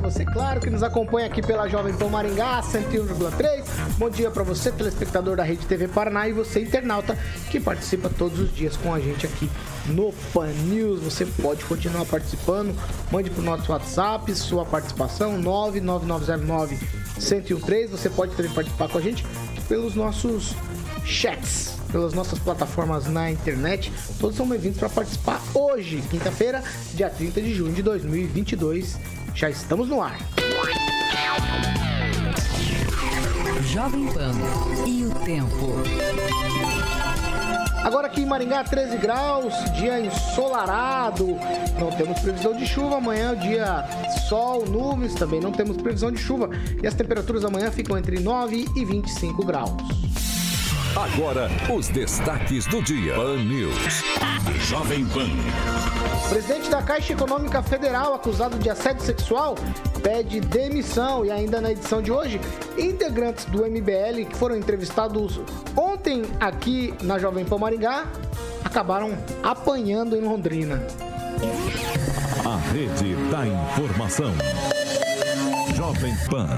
Para você, claro, que nos acompanha aqui pela Jovem Pan Maringá 101,3. Bom dia para você, telespectador da Rede TV Paraná e você, internauta, que participa todos os dias com a gente aqui no Pan News. Você pode continuar participando, mande para o nosso WhatsApp sua participação 99909 1013. Você pode também participar com a gente pelos nossos chats pelas nossas plataformas na internet. Todos são bem-vindos para participar hoje, quinta-feira, dia 30 de junho de 2022. Já estamos no ar. Jovem Pan e o tempo. Agora aqui em Maringá, 13 graus, dia ensolarado. Não temos previsão de chuva. Amanhã, dia sol, nuvens, também não temos previsão de chuva. E as temperaturas amanhã ficam entre 9 e 25 graus. Agora, os destaques do dia. Pan News. Jovem Pan. Presidente da Caixa Econômica Federal, acusado de assédio sexual, pede demissão. E ainda na edição de hoje, integrantes do MBL que foram entrevistados ontem aqui na Jovem Pan Maringá acabaram apanhando em Londrina. A rede da informação. Jovem Pan,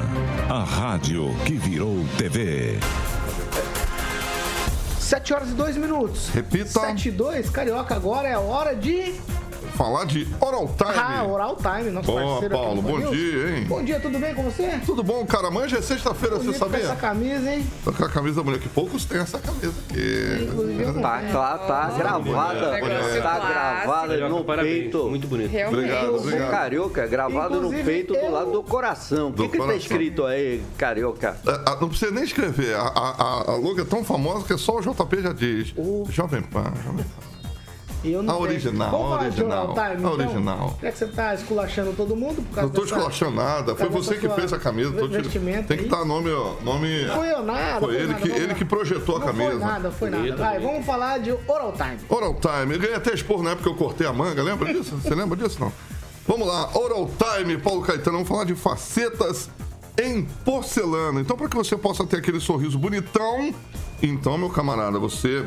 a rádio que virou TV. 7 horas e 2 minutos. Repita. 7 e 2, Carioca, agora é a hora de. Falar de Oral Time. Ah, Oral Time, nosso Boa, parceiro aqui Paulo, no bom News. dia, hein? Bom dia, tudo bem com você? Tudo bom, cara? Manja é sexta-feira, você Bonito com sabia? essa camisa, hein? Tô com a camisa bonita, que poucos têm essa camisa aqui. Inclusive, Tá, comprei. tá, tá gravada. Negócio Tá gravada no Parabéns, peito. Muito bonito. Obrigado, Realmente. obrigado. Carioca, gravado no Inclusive, peito do eu- lado do coração. O Do que, que tá escrito aí, Carioca? É, a- Não precisa nem escrever. A, a, a- a logo é tão famosa que só o JP já diz. Jovem Pan, Jovem Pan. E eu não A original, Vamos a falar de original, Time, a então? original. Já que você tá esculachando todo mundo por causa Não tô dessa- esculachando nada. Foi você que fez a camisa. tô te- Tem que estar nome, ó, nome. Foi eu nada. Foi ele nada, que, ele que projetou a Não camisa. foi nada, foi nada. Vai, vamos falar de Oral Time. Oral Time. Eu ganhei até expor na época que eu cortei a manga, lembra disso? Você lembra disso, não? Vamos lá, Oral Time, Paulo Caetano, vamos falar de facetas em porcelana. Então, para que você possa ter aquele sorriso bonitão, então, meu camarada, você...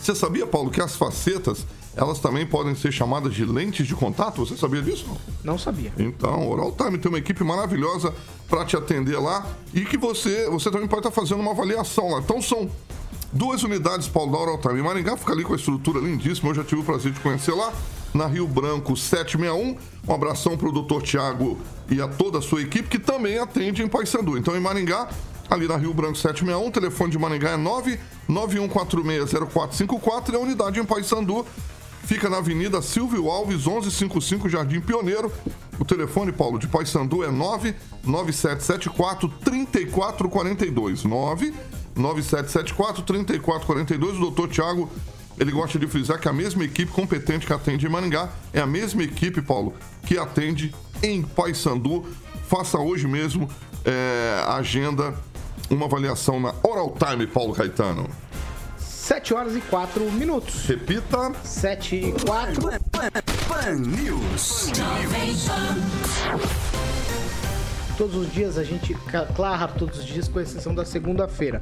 Você sabia, Paulo, que as facetas, elas também podem ser chamadas de lentes de contato? Você sabia disso, não? Não sabia. Então, Oral Time tem uma equipe maravilhosa para te atender lá e que você, você também pode estar fazendo uma avaliação lá. Então, são duas unidades, Paulo, da Oral Time. Em Maringá fica ali com a estrutura lindíssima. Eu já tive o prazer de conhecer lá, na Rio Branco 761. Um abração para o doutor Tiago e a toda a sua equipe, que também atende em Paysandu. Então, em Maringá, ali na Rio Branco 761, o telefone de Maringá é 991460454 e a unidade em Paysandu Fica na Avenida Silvio Alves, 1155, Jardim Pioneiro. O telefone, Paulo, de Paysandu é 99774 3442. 99774 3442. O doutor Tiago, ele gosta de frisar que a mesma equipe competente que atende em Maringá é a mesma equipe, Paulo, que atende em Paysandu. Faça hoje mesmo é, a agenda, uma avaliação na Oral Time, Paulo Caetano. 7 horas e 4 minutos. Repita. 7 e 4. Pan News. Todos os dias a gente, claro, todos os dias, com exceção da segunda-feira.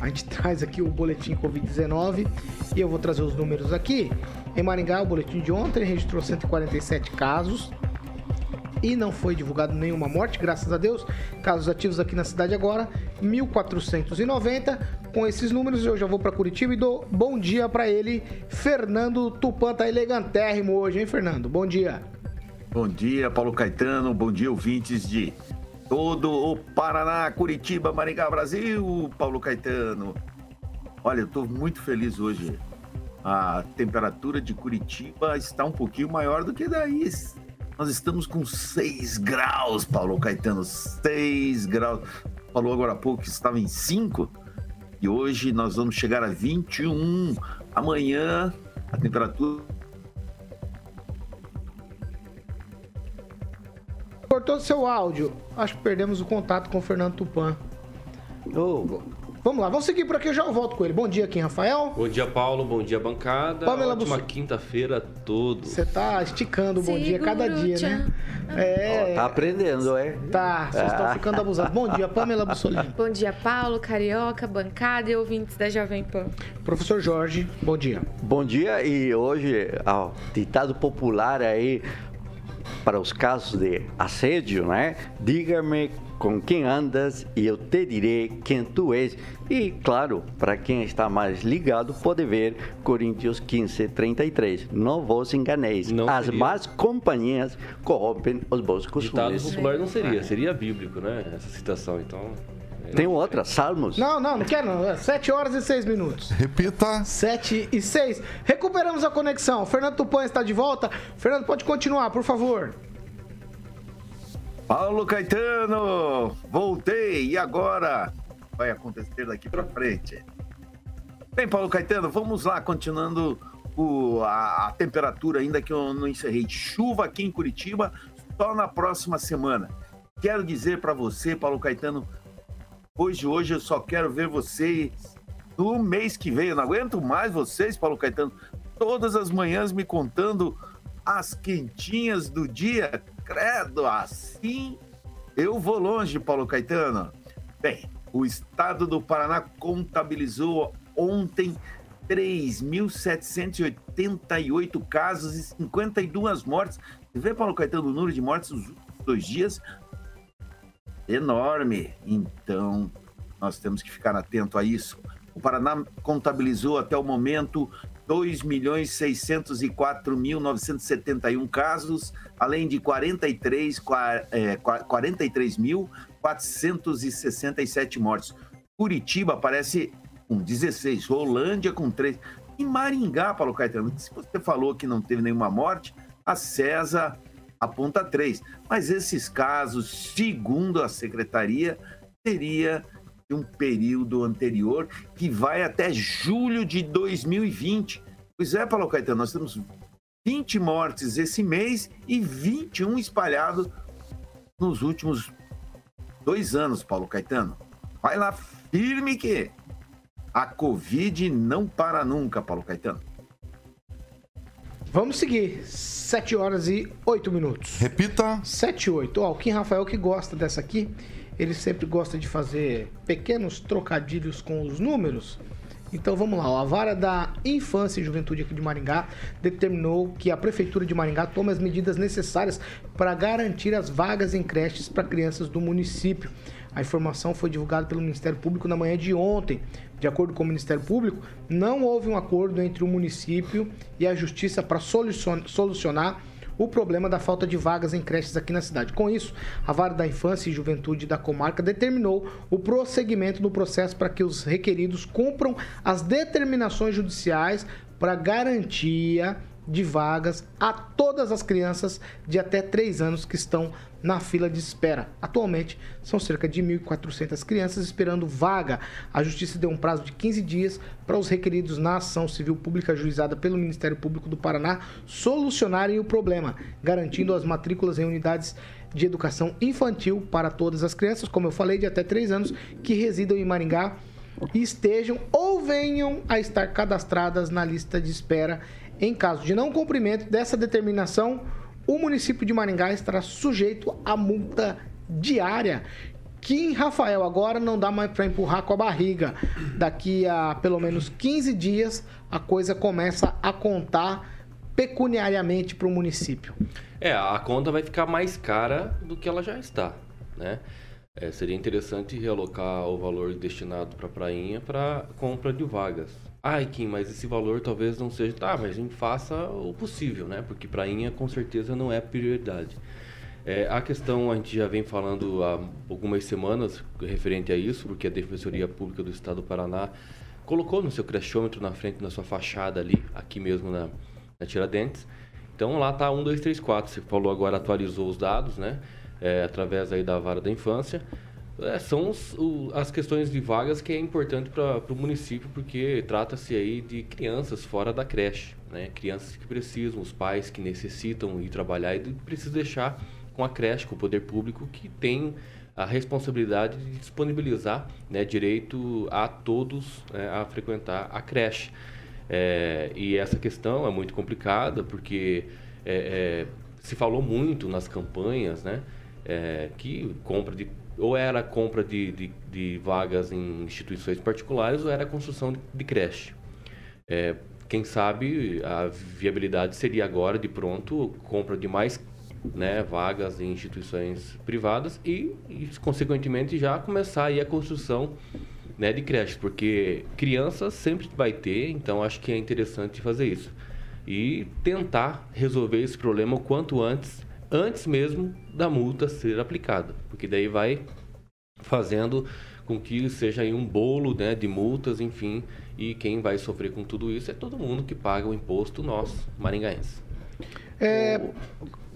A gente traz aqui o boletim Covid-19 e eu vou trazer os números aqui. Em Maringá, o boletim de ontem registrou 147 casos e não foi divulgado nenhuma morte, graças a Deus. Casos ativos aqui na cidade agora, 1.490. Com esses números, eu já vou para Curitiba e dou bom dia para ele, Fernando Tupan. Tá elegantérrimo hoje, hein, Fernando? Bom dia. Bom dia, Paulo Caetano. Bom dia, ouvintes de todo o Paraná, Curitiba, Maringá, Brasil. Paulo Caetano. Olha, eu estou muito feliz hoje. A temperatura de Curitiba está um pouquinho maior do que daí. Nós estamos com 6 graus, Paulo Caetano. 6 graus. Falou agora há pouco que estava em 5. E hoje nós vamos chegar a 21. Amanhã a temperatura Cortou seu áudio. Acho que perdemos o contato com o Fernando Tupan. Ô, Vamos lá, vamos seguir por aqui, eu já volto com ele. Bom dia, Kim Rafael. Bom dia, Paulo. Bom dia, bancada. Pamela Ótima Bussolini. quinta-feira a todos. Você tá esticando o bom dia cada dia, né? É. tá aprendendo, é? Tá, vocês estão ficando abusados. Bom dia, Pamela Bussolini. Bom dia, Paulo, Carioca, bancada e ouvintes da Jovem Pan. Professor Jorge, bom dia. Bom dia e hoje, ó, ditado popular aí para os casos de assédio, né? Diga-me com quem andas e eu te direi quem tu és. E, claro, para quem está mais ligado, pode ver Coríntios 15, 33. Não vos enganeis. Não As seria. más companhias corrompem os bons Ditado costumes. popular não seria, seria bíblico, né? Essa citação, então. É, Tem outra, Salmos. Não, não, não quero não. É 7 horas e 6 minutos. Repita. 7 e 6. Recuperamos a conexão. Fernando Tupan está de volta. Fernando, pode continuar, por favor. Paulo Caetano, voltei e agora vai acontecer daqui para frente. Bem, Paulo Caetano, vamos lá, continuando o- a, a temperatura ainda que eu não encerrei. Chuva aqui em Curitiba só na próxima semana. Quero dizer para você, Paulo Caetano, hoje, hoje eu só quero ver vocês no mês que vem. Eu não aguento mais vocês, Paulo Caetano, todas as manhãs me contando as quentinhas do dia. Credo, assim eu vou longe, Paulo Caetano. Bem, o estado do Paraná contabilizou ontem 3.788 casos e 52 mortes. Você vê, Paulo Caetano, o número de mortes nos últimos dois dias? Enorme. Então, nós temos que ficar atento a isso. O Paraná contabilizou até o momento 2.604.971 casos, além de 43, qua- é, qua- 43.467 mortes. Curitiba aparece com 16, Rolândia com 3. E Maringá, Paulo Caetano, se você falou que não teve nenhuma morte, a CESA aponta 3. Mas esses casos, segundo a secretaria, teria um período anterior que vai até julho de 2020. Pois é, Paulo Caetano, nós temos 20 mortes esse mês e 21 espalhados nos últimos dois anos, Paulo Caetano. Vai lá firme que a Covid não para nunca, Paulo Caetano. Vamos seguir. 7 horas e 8 minutos. Repita. 7 e 8. Ó, o Kim Rafael que gosta dessa aqui, ele sempre gosta de fazer pequenos trocadilhos com os números. Então vamos lá, ó. a vara da Infância e Juventude aqui de Maringá determinou que a Prefeitura de Maringá tome as medidas necessárias para garantir as vagas em creches para crianças do município. A informação foi divulgada pelo Ministério Público na manhã de ontem. De acordo com o Ministério Público, não houve um acordo entre o município e a Justiça para solucion- solucionar o problema da falta de vagas em creches aqui na cidade. Com isso, a Vara da Infância e Juventude da comarca determinou o prosseguimento do processo para que os requeridos cumpram as determinações judiciais para garantia de vagas a todas as crianças de até 3 anos que estão na fila de espera. Atualmente, são cerca de 1.400 crianças esperando vaga. A Justiça deu um prazo de 15 dias para os requeridos na ação civil pública ajuizada pelo Ministério Público do Paraná solucionarem o problema, garantindo as matrículas em unidades de educação infantil para todas as crianças, como eu falei, de até 3 anos, que residam em Maringá e estejam ou venham a estar cadastradas na lista de espera. Em caso de não cumprimento dessa determinação, o município de Maringá estará sujeito a multa diária. Que em Rafael agora não dá mais para empurrar com a barriga. Daqui a pelo menos 15 dias a coisa começa a contar pecuniariamente para o município. É, a conta vai ficar mais cara do que ela já está, né? É, seria interessante realocar o valor destinado para a prainha para compra de vagas. Ai, Kim, mas esse valor talvez não seja. Tá, mas a gente faça o possível, né? Porque prainha com certeza não é prioridade. É, a questão a gente já vem falando há algumas semanas referente a isso, porque a Defensoria Pública do Estado do Paraná colocou no seu crachômetro na frente da sua fachada ali, aqui mesmo na, na Tiradentes. Então lá tá 1, 2, 3, 4. Você falou agora, atualizou os dados, né? É, através aí da vara da infância. É, são os- o- as questões de vagas que é importante para o município, porque trata-se aí de crianças fora da creche, né? Crianças que precisam, os pais que necessitam ir trabalhar e precisam deixar com a creche, com o poder público, que tem a responsabilidade de disponibilizar né, direito a todos né, a frequentar a creche. É, e essa questão é muito complicada porque é, é, se falou muito nas campanhas né, é, que compra de ou era compra de, de, de, vagas em instituições particulares ou era construção de, creche. É, quem sabe a viabilidade seria agora, de pronto, compra de mais né, vagas em instituições privadas e, e, consequentemente, já começar aí a construção né, de creches, porque crianças sempre vai ter, então acho que é interessante fazer isso. E tentar resolver esse problema o quanto antes, antes mesmo da multa ser aplicada, porque daí vai fazendo com que seja um bolo né, de multas, enfim, e quem vai sofrer com tudo isso é todo mundo que paga o imposto nosso, maringaense. É...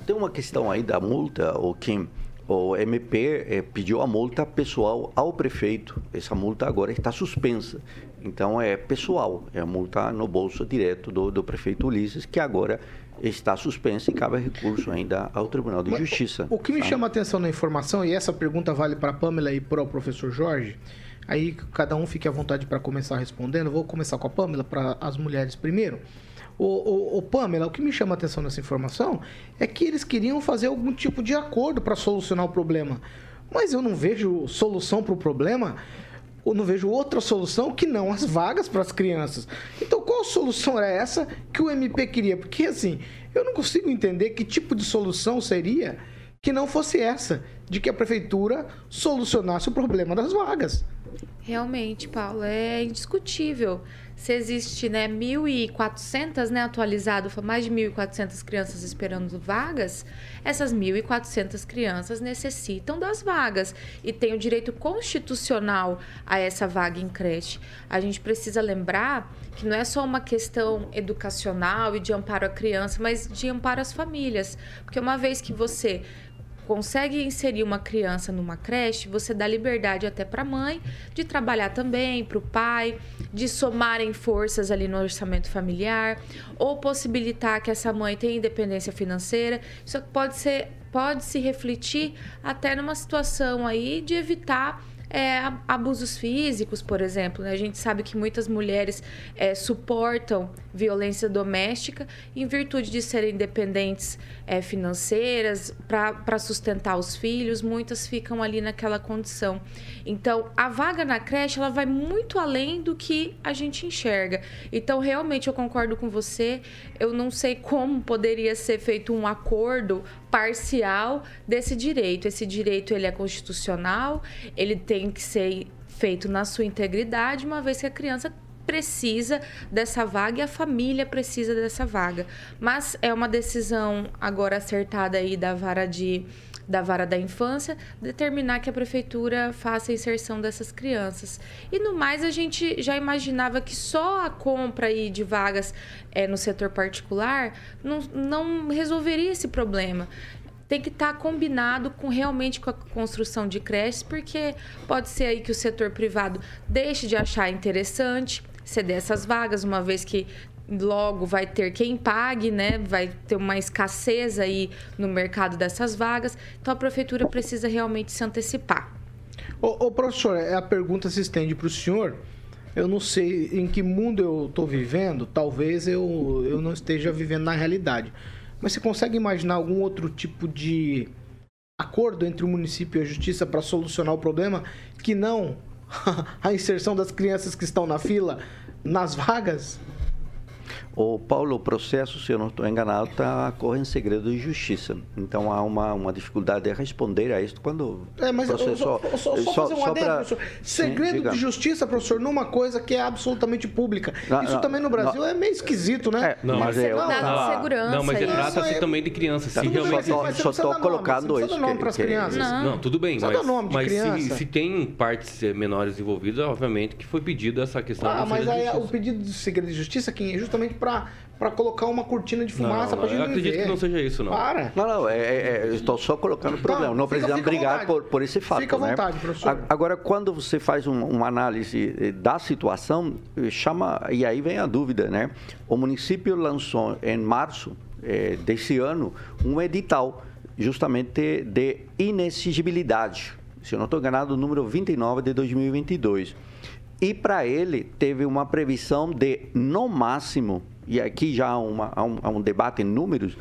Tem uma questão aí da multa, o Kim. O MP é, pediu a multa pessoal ao prefeito. Essa multa agora está suspensa. Então é pessoal, é a multa no bolso direto do, do prefeito Ulisses, que agora está suspensa e cabe recurso ainda ao Tribunal de Justiça. O, que me tá? chama a atenção na informação, e essa pergunta vale para a Pamela e para o professor Jorge, aí cada um fique à vontade para começar respondendo. Vou começar com a Pamela, para as mulheres primeiro. O, o, o, Pamela, o que me chama a atenção nessa informação é que eles queriam fazer algum tipo de acordo para solucionar o problema. Mas eu não vejo solução para o problema, não vejo outra solução que não as vagas para as crianças. Então, qual solução era essa que o MP queria? Porque, assim, eu não consigo entender que tipo de solução seria que não fosse essa, de que a prefeitura solucionasse o problema das vagas. Realmente, Paulo, é indiscutível se existe né, 1.400, né, atualizado, mais de 1.400 crianças esperando vagas, essas 1.400 crianças necessitam das vagas e têm o direito constitucional a essa vaga em creche. A gente precisa lembrar que não é só uma questão educacional e de amparo à criança, mas de amparo às famílias. Porque uma vez que você consegue inserir uma criança numa creche, você dá liberdade até para a mãe de trabalhar também, para o pai, de somarem forças ali no orçamento familiar, ou possibilitar que essa mãe tenha independência financeira. Isso pode ser pode se refletir até numa situação aí de evitar é, abusos físicos, por exemplo. Né? A gente sabe que muitas mulheres é, suportam violência doméstica em virtude de serem independentes é, financeiras, para sustentar os filhos, muitas ficam ali naquela condição. Então, a vaga na creche ela vai muito além do que a gente enxerga. Então, realmente, eu concordo com você. Eu não sei como poderia ser feito um acordo parcial desse direito. Esse direito ele é constitucional, ele tem que ser feito na sua integridade, uma vez que a criança precisa dessa vaga e a família precisa dessa vaga. Mas é uma decisão agora acertada aí da vara de da vara da infância determinar que a prefeitura faça a inserção dessas crianças. E no mais, a gente já imaginava que só a compra aí de vagas é, no setor particular não, não resolveria esse problema tem que estar tá combinado com realmente com a construção de creches, porque pode ser aí que o setor privado deixe de achar interessante ceder essas vagas, uma vez que logo vai ter quem pague, né? Vai ter uma escassez aí no mercado dessas vagas. Então a prefeitura precisa realmente se antecipar. Ô, ô professor, a pergunta se estende para o senhor. Eu não sei em que mundo eu estou vivendo, talvez eu, eu não esteja vivendo na realidade. Mas você consegue imaginar algum outro tipo de acordo entre o município e a justiça para solucionar o problema que não a inserção das crianças que estão na fila nas vagas? O Paulo, o processo, se eu não estou enganado, está corre em segredo de justiça. Então há uma, uma dificuldade de responder a isso quando é, mas processo... Só, só, só, só fazer um adendo, pra... professor. Segredo Sim, de justiça, professor, numa coisa que é absolutamente pública. Não, isso não, também no Brasil não, é meio esquisito, né? É, não, mas é... Não, não, segurança. Não, mas é, trata-se é... também de crianças. Tá, se realmente... Só estou colocando isso. nome para as crianças. Não, tudo bem, mas, mas se, se tem partes menores envolvidas, obviamente que foi pedido essa questão. Ah, mas aí o pedido de segredo de justiça, que é justamente para para colocar uma cortina de fumaça para gente Eu acredito ver. que não seja isso, não. Para. Não, não, é, é, é estou só colocando o problema. Não, não precisamos brigar por, por esse fato. Fica à né? vontade, professor. Agora, quando você faz um, uma análise eh, da situação, eh, chama, e aí vem a dúvida, né? O município lançou em março eh, desse ano um edital justamente de inexigibilidade. Se eu não estou enganado, o número 29 de 2022. E para ele teve uma previsão de, no máximo, e aqui já há, uma, há, um, há um, debate em números,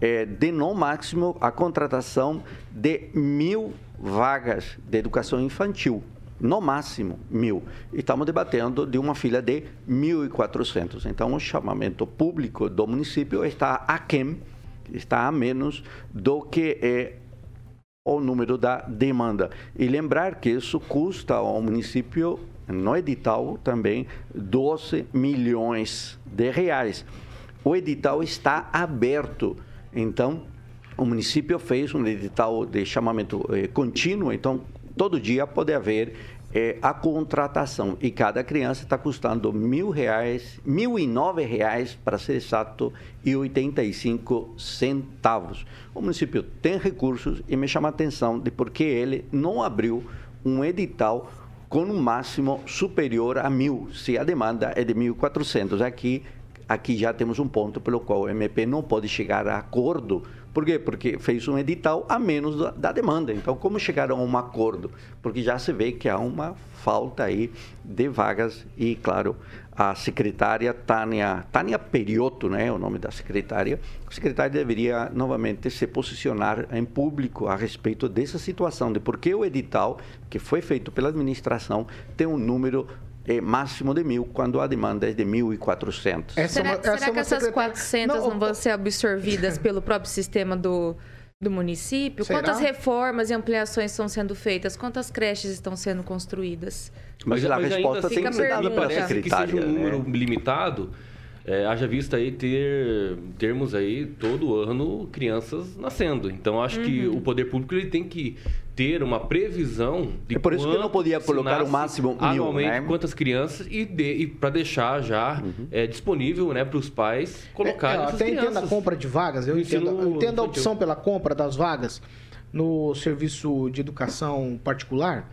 é, de no máximo a contratação de mil vagas de educação infantil. No máximo, mil. E estamos debatendo de uma fila de 1.400. Então, o chamamento público do município está aquém, está a menos do que é o número da demanda. E lembrar que isso custa ao município, no edital também, 12 milhões de reais. O edital está aberto. Então, o município fez um edital de chamamento eh, contínuo, então todo dia pode haver eh, a contratação e cada criança está custando mil reais, mil e nove reais para ser exato e 85 centavos. O município tem recursos e me chama a atenção de porque ele não abriu um edital com um máximo superior a mil, se a demanda é de 1.400. Aqui, aqui já temos um ponto pelo qual o MP não pode chegar a acordo por quê? Porque fez um edital a menos da, da, demanda. Então, como chegaram a um acordo? Porque já se vê que há uma falta aí de vagas e, claro, a secretária Tânia, Tânia Periotto, né, o nome da secretária, a secretária deveria novamente se posicionar em público a respeito dessa situação, de por que o edital que foi feito pela administração tem um número é máximo de mil, quando a demanda é de 1.400. Será, será é que essas 400 não, não vão ser absorvidas pelo próprio sistema do, do município? Será? Quantas reformas e ampliações estão sendo feitas? Quantas creches estão sendo construídas? Mas, mas a resposta assim, tem que ser dada pela secretária. Que seja um número né? limitado, é, haja vista aí ter termos aí todo ano crianças nascendo. Então acho uhum. que o poder público ele tem que ter uma previsão de é por isso que eu não podia colocar o máximo mil, anualmente né? quantas crianças e, de, e para deixar já uhum. é, disponível né, para os pais colocarem é, essas até entendo a compra de vagas eu entendo, eu entendo a opção pela compra das vagas no serviço de educação particular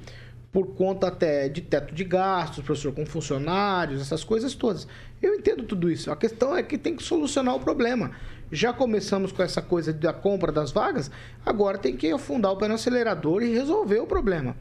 por conta até de teto de gastos, professor com funcionários, essas coisas todas. Eu entendo tudo isso. A questão é que tem que solucionar o problema já começamos com essa coisa da compra das vagas, agora tem que afundar o pé no acelerador e resolver o problema.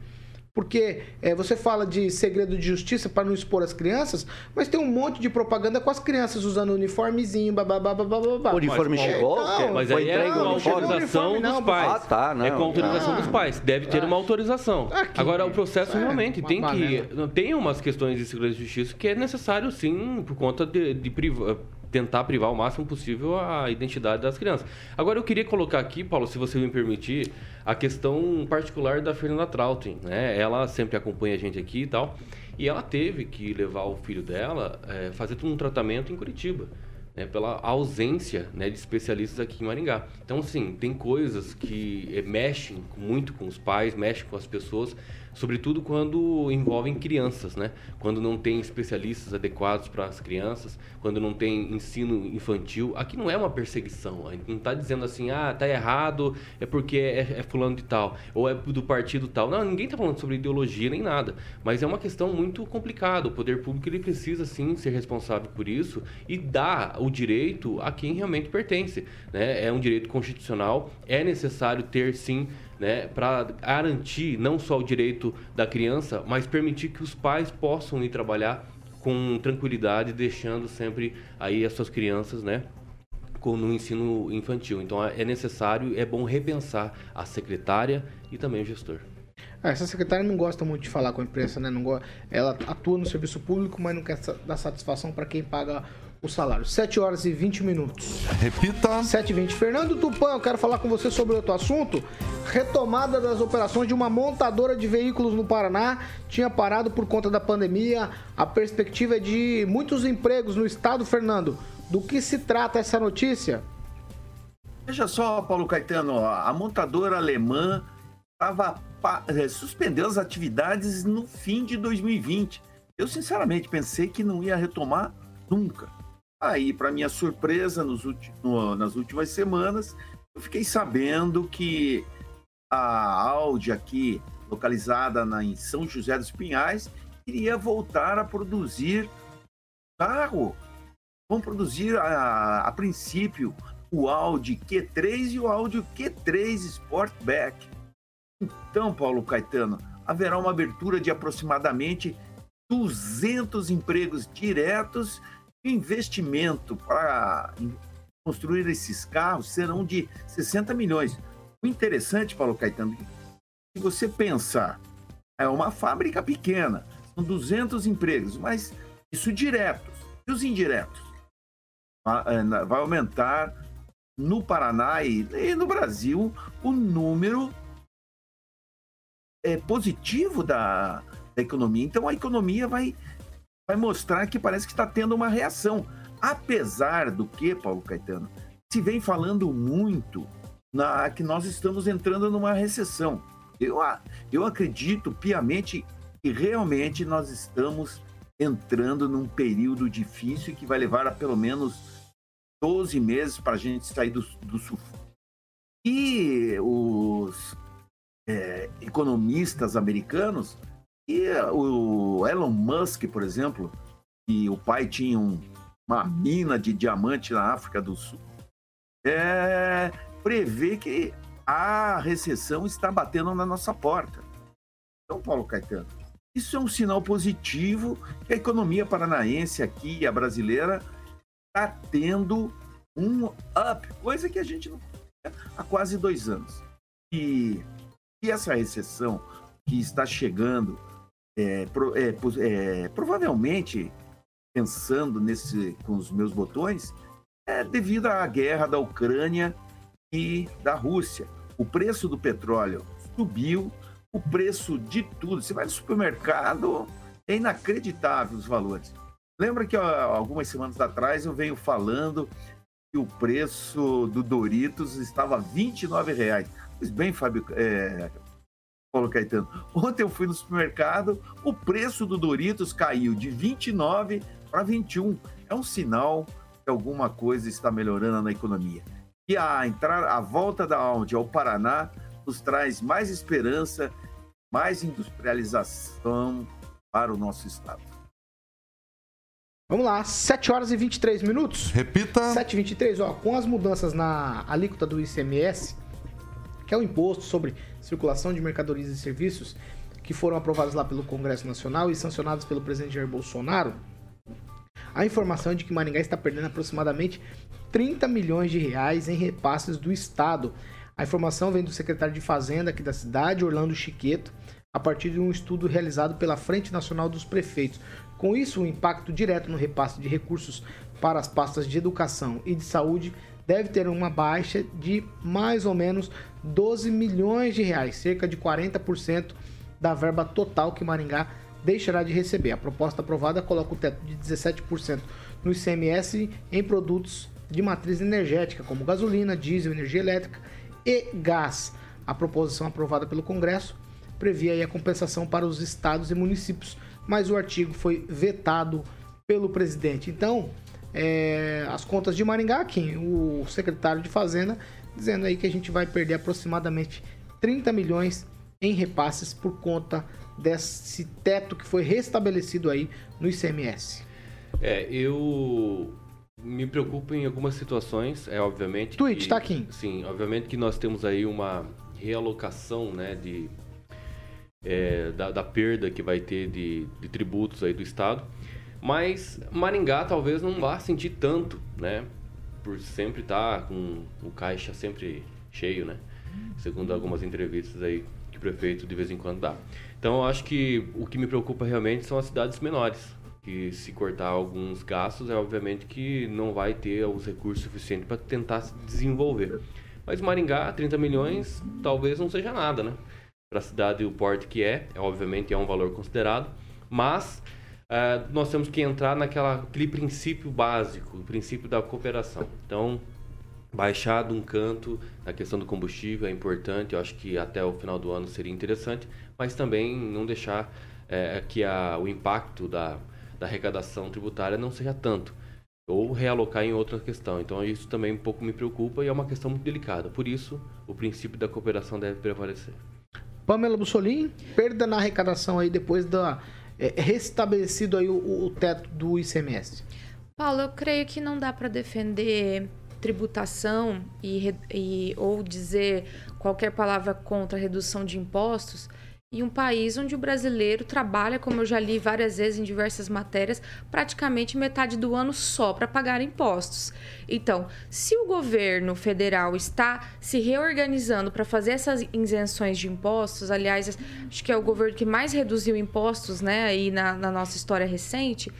Porque é, você fala de segredo de justiça para não expor as crianças, mas tem um monte de propaganda com as crianças usando uniformezinho, babá, babá. O uniforme chegou? Não, mas aí é com autorização dos pais. Ah, tá, não. É com autorização ah, dos pais. Deve ter ah, uma autorização. Aqui, Agora, o processo é, realmente tem que... Tem umas questões de segredo de justiça que é necessário, sim, por conta de, de privar tentar privar o máximo possível a identidade das crianças. Agora eu queria colocar aqui, Paulo, se você me permitir, a questão particular da Fernanda Trautin, né? Ela sempre acompanha a gente aqui e tal, e ela teve que levar o filho dela é, fazer um tratamento em Curitiba. Né, pela ausência né, de especialistas aqui em Maringá. Então, assim, tem coisas que é, mexem muito com os pais, mexem com as pessoas, sobretudo quando envolvem crianças, né? Quando não tem especialistas adequados para as crianças, quando não tem ensino infantil. Aqui não é uma perseguição, a gente não está dizendo assim, ah, tá errado, é porque é, é, fulano de tal, ou é do partido tal. Não, ninguém está falando sobre ideologia nem nada, mas é uma questão muito complicada. O poder público ele precisa sim ser responsável por isso e dar o direito a quem realmente pertence, né? É um direito constitucional, é necessário ter sim né, para garantir não só o direito da criança, mas permitir que os pais possam ir trabalhar com tranquilidade, deixando sempre aí as suas crianças, né, no ensino infantil. Então é necessário, é bom repensar a secretária e também o gestor. Ah, essa secretária não gosta muito de falar com a imprensa, né? Não go... Ela atua no serviço público, mas não quer dar satisfação para quem paga o salário. 7 horas e 20 minutos. Repita. 7 e 20. Fernando Tupan, eu quero falar com você sobre outro assunto. Retomada das operações de uma montadora de veículos no Paraná. Tinha parado por conta da pandemia. A perspectiva é de muitos empregos no estado, Fernando. Do que se trata essa notícia? Veja só, Paulo Caetano, a montadora alemã estava é, suspendendo as atividades no fim de 2020. Eu sinceramente pensei que não ia retomar nunca. Aí, para minha surpresa, no, nas últimas semanas, eu fiquei sabendo que a Audi aqui, localizada na, em São José dos Pinhais, iria voltar a produzir carro. Vão produzir, a, a princípio, o Audi Q3 e o Audi Q3 Sportback. Então, Paulo Caetano, haverá uma abertura de aproximadamente 200 empregos diretos investimento para construir esses carros serão de 60 milhões. O interessante, Paulo Caetano, se você pensar, é uma fábrica pequena, são 200 empregos, mas isso diretos. E os indiretos? Eh, vai aumentar no Paraná e no Brasil o número é, positivo da, da economia. Então a economia vai, vai mostrar que parece que está tendo uma reação. Apesar do que, Paulo Caetano, se vem falando muito na que nós estamos entrando numa recessão. Eu, eu acredito piamente que realmente nós estamos entrando num período difícil que vai levar a pelo menos 12 meses para a gente sair do, do sufoco. E os é, economistas americanos, e o Elon Musk, por exemplo, que o pai tinha um, uma mina de diamante na África do Sul, é, prevê que a recessão está batendo na nossa porta. Então, Paulo Caetano, isso é um sinal positivo que a economia paranaense aqui, a brasileira, está tendo um up, coisa que a gente não há quase dois anos. E, e essa recessão que está chegando, é, é, é, provavelmente pensando nesse com os meus botões, é devido à guerra da Ucrânia e da Rússia. O preço do petróleo subiu, o preço de tudo. Você vai no supermercado, é inacreditável os valores. Lembra que algumas semanas atrás eu venho falando que o preço do Doritos estava R$ 29,00. Pois bem, Fábio, é, Paulo Caetano, ontem eu fui no supermercado, o preço do Doritos caiu de 29 para 21. É um sinal que alguma coisa está melhorando na economia. E a entrar, a volta da Audi ao Paraná nos traz mais esperança, mais industrialização para o nosso estado. Vamos lá, 7 horas e 23 minutos. Repita. 7 e 23, ó, com as mudanças na alíquota do ICMS, que é o imposto sobre circulação de mercadorias e serviços, que foram aprovados lá pelo Congresso Nacional e sancionados pelo presidente Jair Bolsonaro, a informação é de que Maringá está perdendo aproximadamente 30 milhões de reais em repasses do Estado. A informação vem do secretário de Fazenda aqui da cidade, Orlando Chiqueto, a partir de um estudo realizado pela Frente Nacional dos Prefeitos. Com isso, o impacto direto no repasse de recursos para as pastas de educação e de saúde deve ter uma baixa de mais ou menos 12 milhões de reais, cerca de 40% da verba total que Maringá deixará de receber. A proposta aprovada coloca o teto de 17% no ICMS em produtos de matriz energética, como gasolina, diesel, energia elétrica e gás. A proposição aprovada pelo Congresso previa a compensação para os estados e municípios mas o artigo foi vetado pelo presidente. Então, é, as contas de Maringá, aqui, o secretário de Fazenda, dizendo aí que a gente vai perder aproximadamente 30 milhões em repasses por conta desse teto que foi restabelecido aí no ICMS. É, eu me preocupo em algumas situações, é obviamente. Tweet, que, tá aqui. Sim, obviamente que nós temos aí uma realocação, né, de é, da, da, perda que vai ter de, de tributos aí do estado. Mas Maringá talvez não vá sentir tanto, né? Por sempre estar tá com o caixa sempre cheio, né? Segundo algumas entrevistas aí que o prefeito de vez em quando dá. Então eu acho que o que me preocupa realmente são as cidades menores. Que se cortar alguns gastos, é obviamente que não vai ter os recursos suficientes para tentar se desenvolver. Mas Maringá, 30 milhões, talvez não seja nada, né? para a cidade o porte que é, é, obviamente é um valor considerado, mas uh, nós temos que entrar naquela, aquele princípio básico, o princípio da cooperação. Então, baixar de um canto a questão do combustível é importante, eu acho que até o final do ano seria interessante, mas também não deixar é, que a, o impacto da, da arrecadação tributária não seja tanto ou realocar em outra questão. Então isso também um pouco me preocupa e é uma questão muito delicada. Por isso, o princípio da cooperação deve prevalecer. Pamela Bussolini, perda na arrecadação aí depois da é, restabelecido aí o, o teto do ICMS. Paulo, eu creio que não dá para defender tributação e, e, ou dizer qualquer palavra contra a redução de impostos em um país onde o brasileiro trabalha, como eu já li várias vezes em diversas matérias, praticamente metade do ano só para pagar impostos. Então, se o governo federal está se reorganizando para fazer essas isenções de impostos, aliás, acho que é o governo que mais reduziu impostos né, aí na, na nossa história recente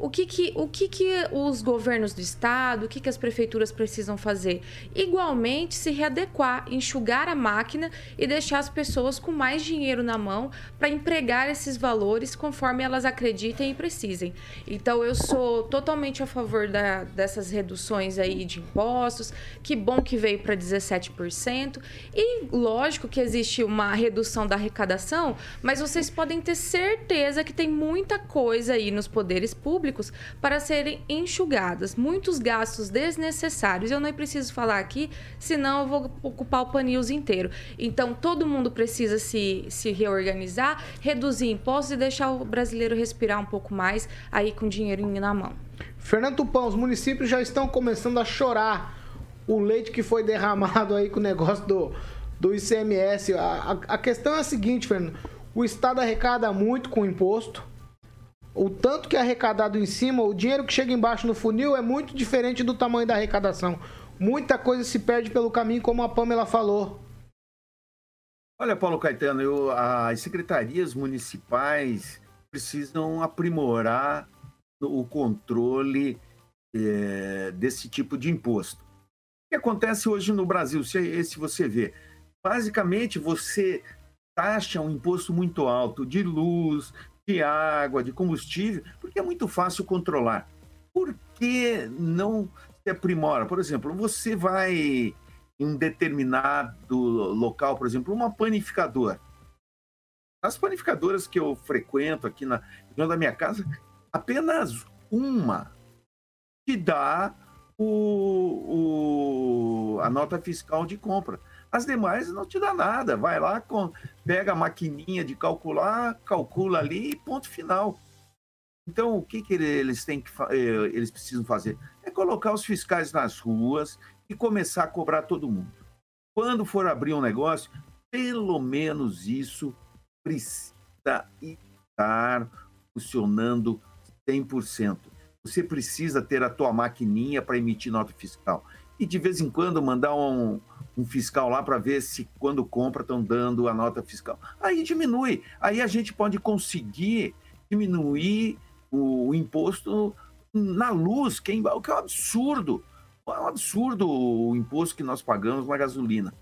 o que, que, o que, que os governos do estado, o que, que as prefeituras precisam fazer? Igualmente se readequar, enxugar a máquina e deixar as pessoas com mais dinheiro na mão para empregar esses valores conforme elas acreditem e precisem. Então eu sou totalmente a favor da, dessas reduções aí de impostos. Que bom que veio para 17%. E lógico que existe uma redução da arrecadação, mas vocês podem ter certeza que tem muita coisa aí nos poderes públicos públicos para serem enxugadas. Muitos gastos desnecessários. Eu não preciso falar aqui, senão eu vou ocupar o panils inteiro. Então, todo mundo precisa se, se reorganizar, reduzir impostos e deixar o brasileiro respirar um pouco mais aí com dinheirinho na mão. Fernando Tupão, os municípios já estão começando a chorar o leite que foi derramado aí com o negócio do, do ICMS. A, a, a questão é a seguinte, Fernando. O Estado arrecada muito com imposto o tanto que é arrecadado em cima, o dinheiro que chega embaixo no funil é muito diferente do tamanho da arrecadação. Muita coisa se perde pelo caminho, como a Pamela falou. Olha, Paulo Caetano, eu, as secretarias municipais precisam aprimorar o controle é, desse tipo de imposto. O que acontece hoje no Brasil, se, se você vê, basicamente você taxa um imposto muito alto de luz, de água, de combustível, porque é muito fácil controlar. Por que não se aprimora? Por exemplo, você vai em um determinado local, por exemplo, uma panificadora. As panificadoras que eu frequento aqui na região da minha casa, apenas uma te dá o, o, a nota fiscal de compra. As demais não te dá nada. Vai lá, com, pega a maquininha de calcular, calcula ali e ponto final. Então, o que, que eles têm que eh, eles precisam fazer? É colocar os fiscais nas ruas e começar a cobrar todo mundo. Quando for abrir um negócio, pelo menos isso precisa estar funcionando 100%. Você precisa ter a tua maquininha para emitir nota fiscal. E de vez em quando mandar um, um fiscal lá para ver se quando compra estão dando a nota fiscal. Aí diminui. Aí a gente pode conseguir diminuir o, imposto na luz, que é, o que é um absurdo. É um absurdo o imposto que nós pagamos na gasolina.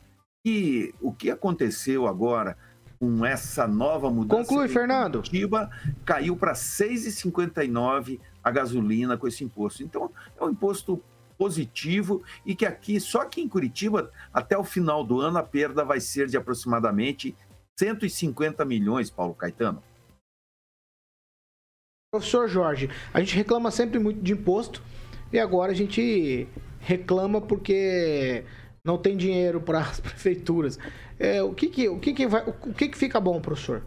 E o que aconteceu agora com essa nova mudança? Conclui, Fernando. Curitiba caiu para 6,59 a gasolina com esse imposto. Então, é um imposto positivo e que aqui, só que em Curitiba, até o final do ano, a perda vai ser de aproximadamente 150 milhões, Paulo Caetano. Professor Jorge, a gente reclama sempre muito de imposto e agora a gente reclama porque não tem dinheiro para as prefeituras. É, o que que, o que, que, vai, o que, que fica bom, professor?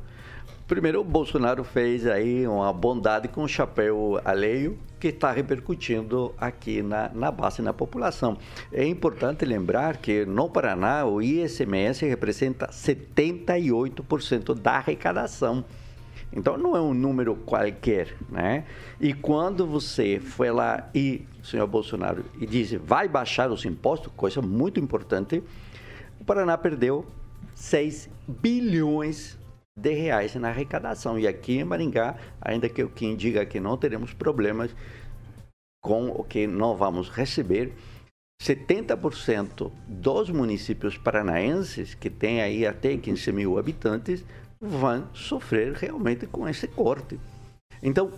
Primeiro, o Bolsonaro fez aí uma bondade com o chapéu alheio que está repercutindo aqui na, na base, na população. É importante lembrar que no Paraná o ISMS representa 78% da arrecadação. Então não é um número qualquer, né? E quando você foi lá e, senhor Bolsonaro, e disse vai baixar os impostos, coisa muito importante, o Paraná perdeu 6 bilhões de reais na arrecadação. E aqui em Maringá, ainda que o Kim diga que não teremos problemas com o que não vamos receber, 70% dos municípios paranaenses, que têm aí até 15 mil habitantes, vão sofrer realmente com esse corte. Então,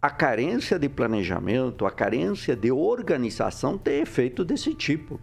a carência de planejamento, a carência de organização tem efeito desse tipo.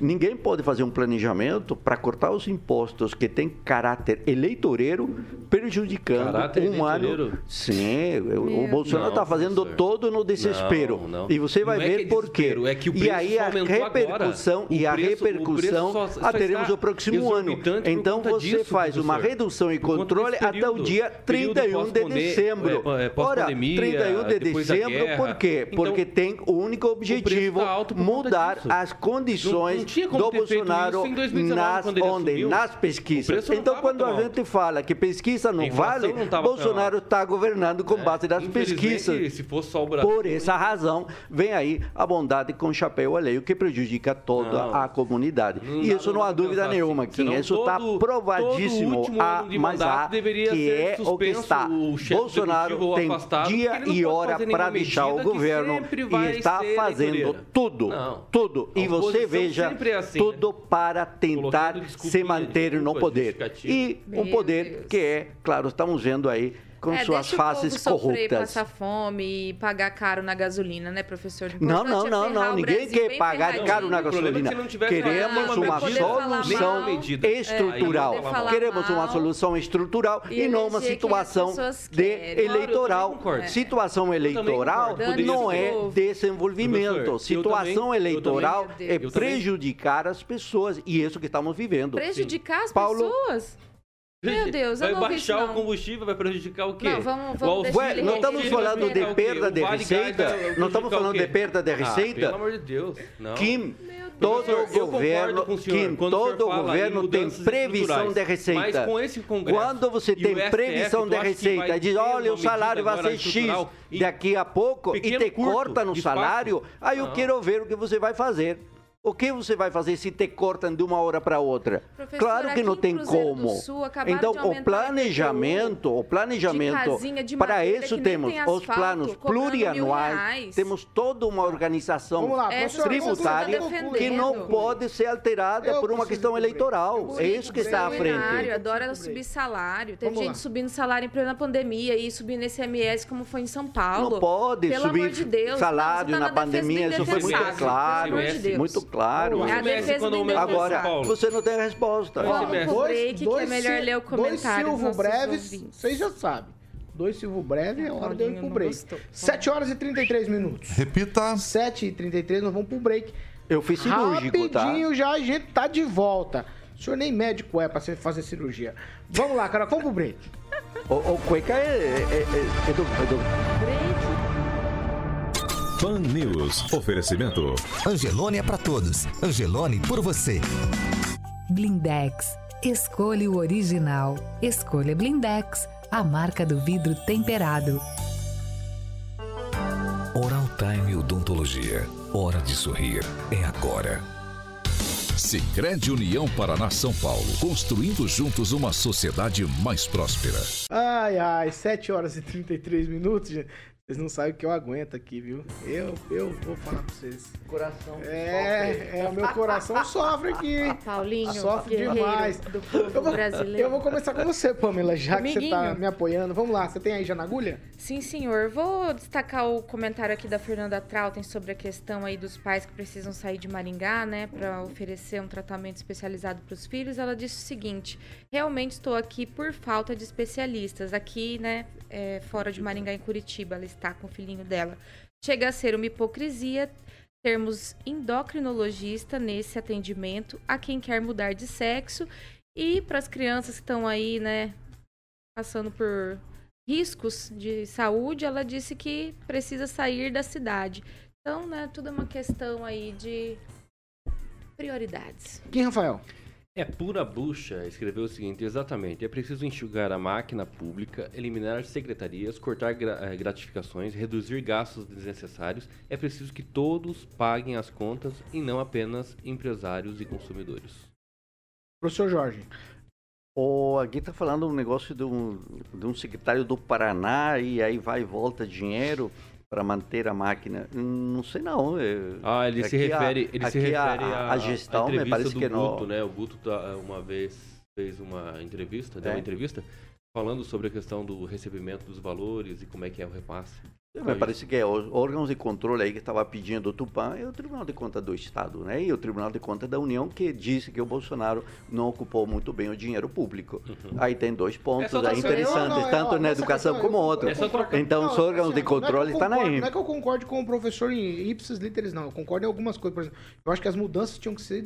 Ninguém pode fazer um planejamento para cortar os impostos que têm caráter eleitoreiro, prejudicando Caráter um ano. eleitoreiro? Sim, o- o. Bolsonaro está fazendo professor. todo no desespero. Não, não. E você vai Não é ver que é por quê. é que o e preço aí só a repercussão agora. e a repercussão só- só a teremos está o próximo ano. Então você disso, faz uma professor. redução e controle desse até o período. dia Período 31 de dezembro. é, é, Ora, pós-pandemia, 31 de dezembro, por quê? Então, Porque tem o único objetivo tá conta mudar as condições tinha como do ter feito Bolsonaro isso em 2019, nas, quando ele onde, assumiu. nas pesquisas. Então, quando a gente fala que pesquisa não vale, não Bolsonaro está governando com base das Infelizmente, pesquisas. Se fosse só o Brasil. Por essa razão, vem aí a bondade com chapéu alheio que prejudica toda Não. a comunidade. Não e isso não há dúvida nenhuma, assim. Kim. Senão Isso está provadíssimo. A, mas há deveria que ser é o que está. o Bolsonaro tem dia e hora para nenhuma deixar o que governo e está fazendo tudo, tudo. E você veja sempre é assim, né? tudo para tentar se manter no poder. E um poder Deus. que é, claro, estamos vendo aí com É, suas deixa faces o povo sofrer, corruptas. passar fome e pagar caro na gasolina, né, professor? Não, não, é não, não. Ninguém quer pagar ferradinho. caro na é que gasolina. não tivesse Queremos uma- uma solução estrutural. É, Queremos uma solução estrutural E e não uma situação de eleitoral. Claro. Situação eleitoral não é desenvolvimento. Situação eleitoral é prejudicar as pessoas e isso que estamos vivendo. Prejudicar as pessoas? Meu Deus, eu vai não vi isso, baixar não. o combustível, vai prejudicar o quê? Não, vamos- O vamos Ué, não estamos falando de Vai prejudicar perda o de? O Vale receita? Não estamos falando o de perda de Ah, receita? pelo amor de Deus. Não. Kim, todo eu governo, com o senhor. Kim, o todo em governo tem previsão de receita. Mas com esse Congresso Quando você o tem STF, previsão de receita e diz, olha, o salário vai ser X daqui a pouco e te curto corta no espaço? salário, aí eu quero ver o que você vai fazer. O que você vai fazer se te cortam de uma hora para outra? Professor, claro que não em tem como. Sul Então, o planejamento, o planejamento, de para isso temos tem os planos plurianuais, temos toda uma organização lá, professor. tributária tá que não pode ser alterada Eu por uma questão eleitoral. Eu É isso que está à frente. adora subir salário. Teve Vamos gente lá. subindo salário em plena pandemia e subindo esse MS como foi em São Paulo. Não pode Pelo subir amor de Deus. salário Não, tá na pandemia, isso do foi muito claro, Pelo amor de Deus. muito claro. Vamos lá. É a quando do aumenta indefensável. Agora, Paulo. você não tem resposta. Ó, SMS. pro break, que é melhor ler o comentário Dois nossos breves, vocês já sabem. Dois Silvio breves é hora de eu ir pro break. gostou. 7 horas e 33 minutos. Repita. 7 e 33 nós vamos pro break. Eu fiz cirúrgico, tá? Rapidinho já a gente tá de volta. O senhor nem médico é pra você fazer cirurgia. Vamos lá, cara, vamos pro break. O, o cueca é, é, é- é do, é do- Pan News. Oferecimento. Angelone é pra todos. Angelone por você. Blindex. Escolha o original. Escolha Blindex, a marca do vidro temperado. Oral Time Odontologia. Hora de sorrir. É agora. Sicredi União Paraná São Paulo. Construindo juntos uma sociedade mais próspera. Ai, ai, 7 horas e 33 minutos, gente. Vocês não sabem o que eu aguento aqui, viu? Eu, eu vou falar pra vocês. Coração. É, é, o meu coração sofre aqui. Paulinho, Sofre demais. do povo Eu vou, brasileiro. eu vou começar com você, Pamela, já que você tá Amiguinho. me apoiando. Vamos lá, você tem aí já na agulha? Sim, senhor. Vou destacar o comentário aqui da Fernanda Trautem sobre a questão aí dos pais que precisam sair de Maringá, né, para oferecer um tratamento especializado para os filhos. Ela disse o seguinte: realmente estou aqui por falta de especialistas. Aqui, né, é, fora de Maringá, em Curitiba, ela está com o filhinho dela. Chega a ser uma hipocrisia termos endocrinologista nesse atendimento a quem quer mudar de sexo e para as crianças que estão aí, né, passando por riscos de saúde, ela disse que precisa sair da cidade. Então, né, tudo é uma questão aí de prioridades. Quem, Rafael? É pura bucha, escreveu o seguinte, exatamente. É preciso enxugar a máquina pública, eliminar secretarias, cortar gra- eh, gratificações, reduzir gastos desnecessários. É preciso que todos paguem as contas e não apenas empresários e consumidores. Professor Jorge. O, aqui tá falando um negócio de um, de um secretário do Paraná e aí vai e volta dinheiro para manter a máquina. Não sei não. é- Ah, ele se aqui a- refere, ele se a- refere à a gestão, me entrevista parece que não. Guto, né? O Guto tá, uma vez fez uma entrevista, deu É. uma entrevista falando sobre a questão do recebimento dos valores e como é que é o repasse. Me parece que é os órgãos de controle aí que estava pedindo o Tupã é o Tribunal de Contas do Estado, né? E o Tribunal de Contas da União que disse que o Bolsonaro não ocupou muito bem o dinheiro público. Aí tem dois pontos Uhum. É aí interessantes, Não, não, tanto ó, na nessa educação questão, como eu- outro. É só trocar- Então os Não, órgãos assim, de não é controle estão concordo- aí. Não é que eu concorde com o professor em ipsis literis, não. Eu concordo em algumas coisas. Por exemplo, eu acho que as mudanças tinham que, ser,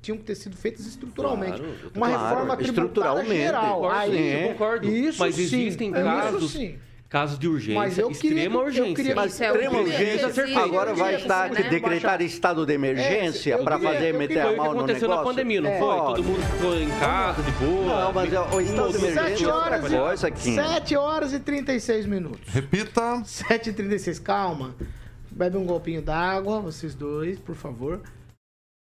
tinham que ter sido feitas estruturalmente. Claro, Uma Claro, reforma tributária estruturalmente. geral. Concordo, Aí, sim, é. eu concordo. Isso Mas sim, existem isso casos, sim. Casos de urgência, Mas eu queria extrema que- eu urgência. queria- Mas Isso é extrema urgência, existe, agora vai estar Né? decretar estado de emergência É, eu para queria- fazer eu meter queria- a Foi o que mão no aconteceu na negócio. pandemia, não É. foi? Pode. Todo mundo ficou em casa, de boa. Não, mas é o estado de Sete emergência é 7 outra horas, coisa aqui. e, 7 horas e 36 minutos. Repita. 7h36, calma. Bebe um golpinho d'água, vocês dois, por favor.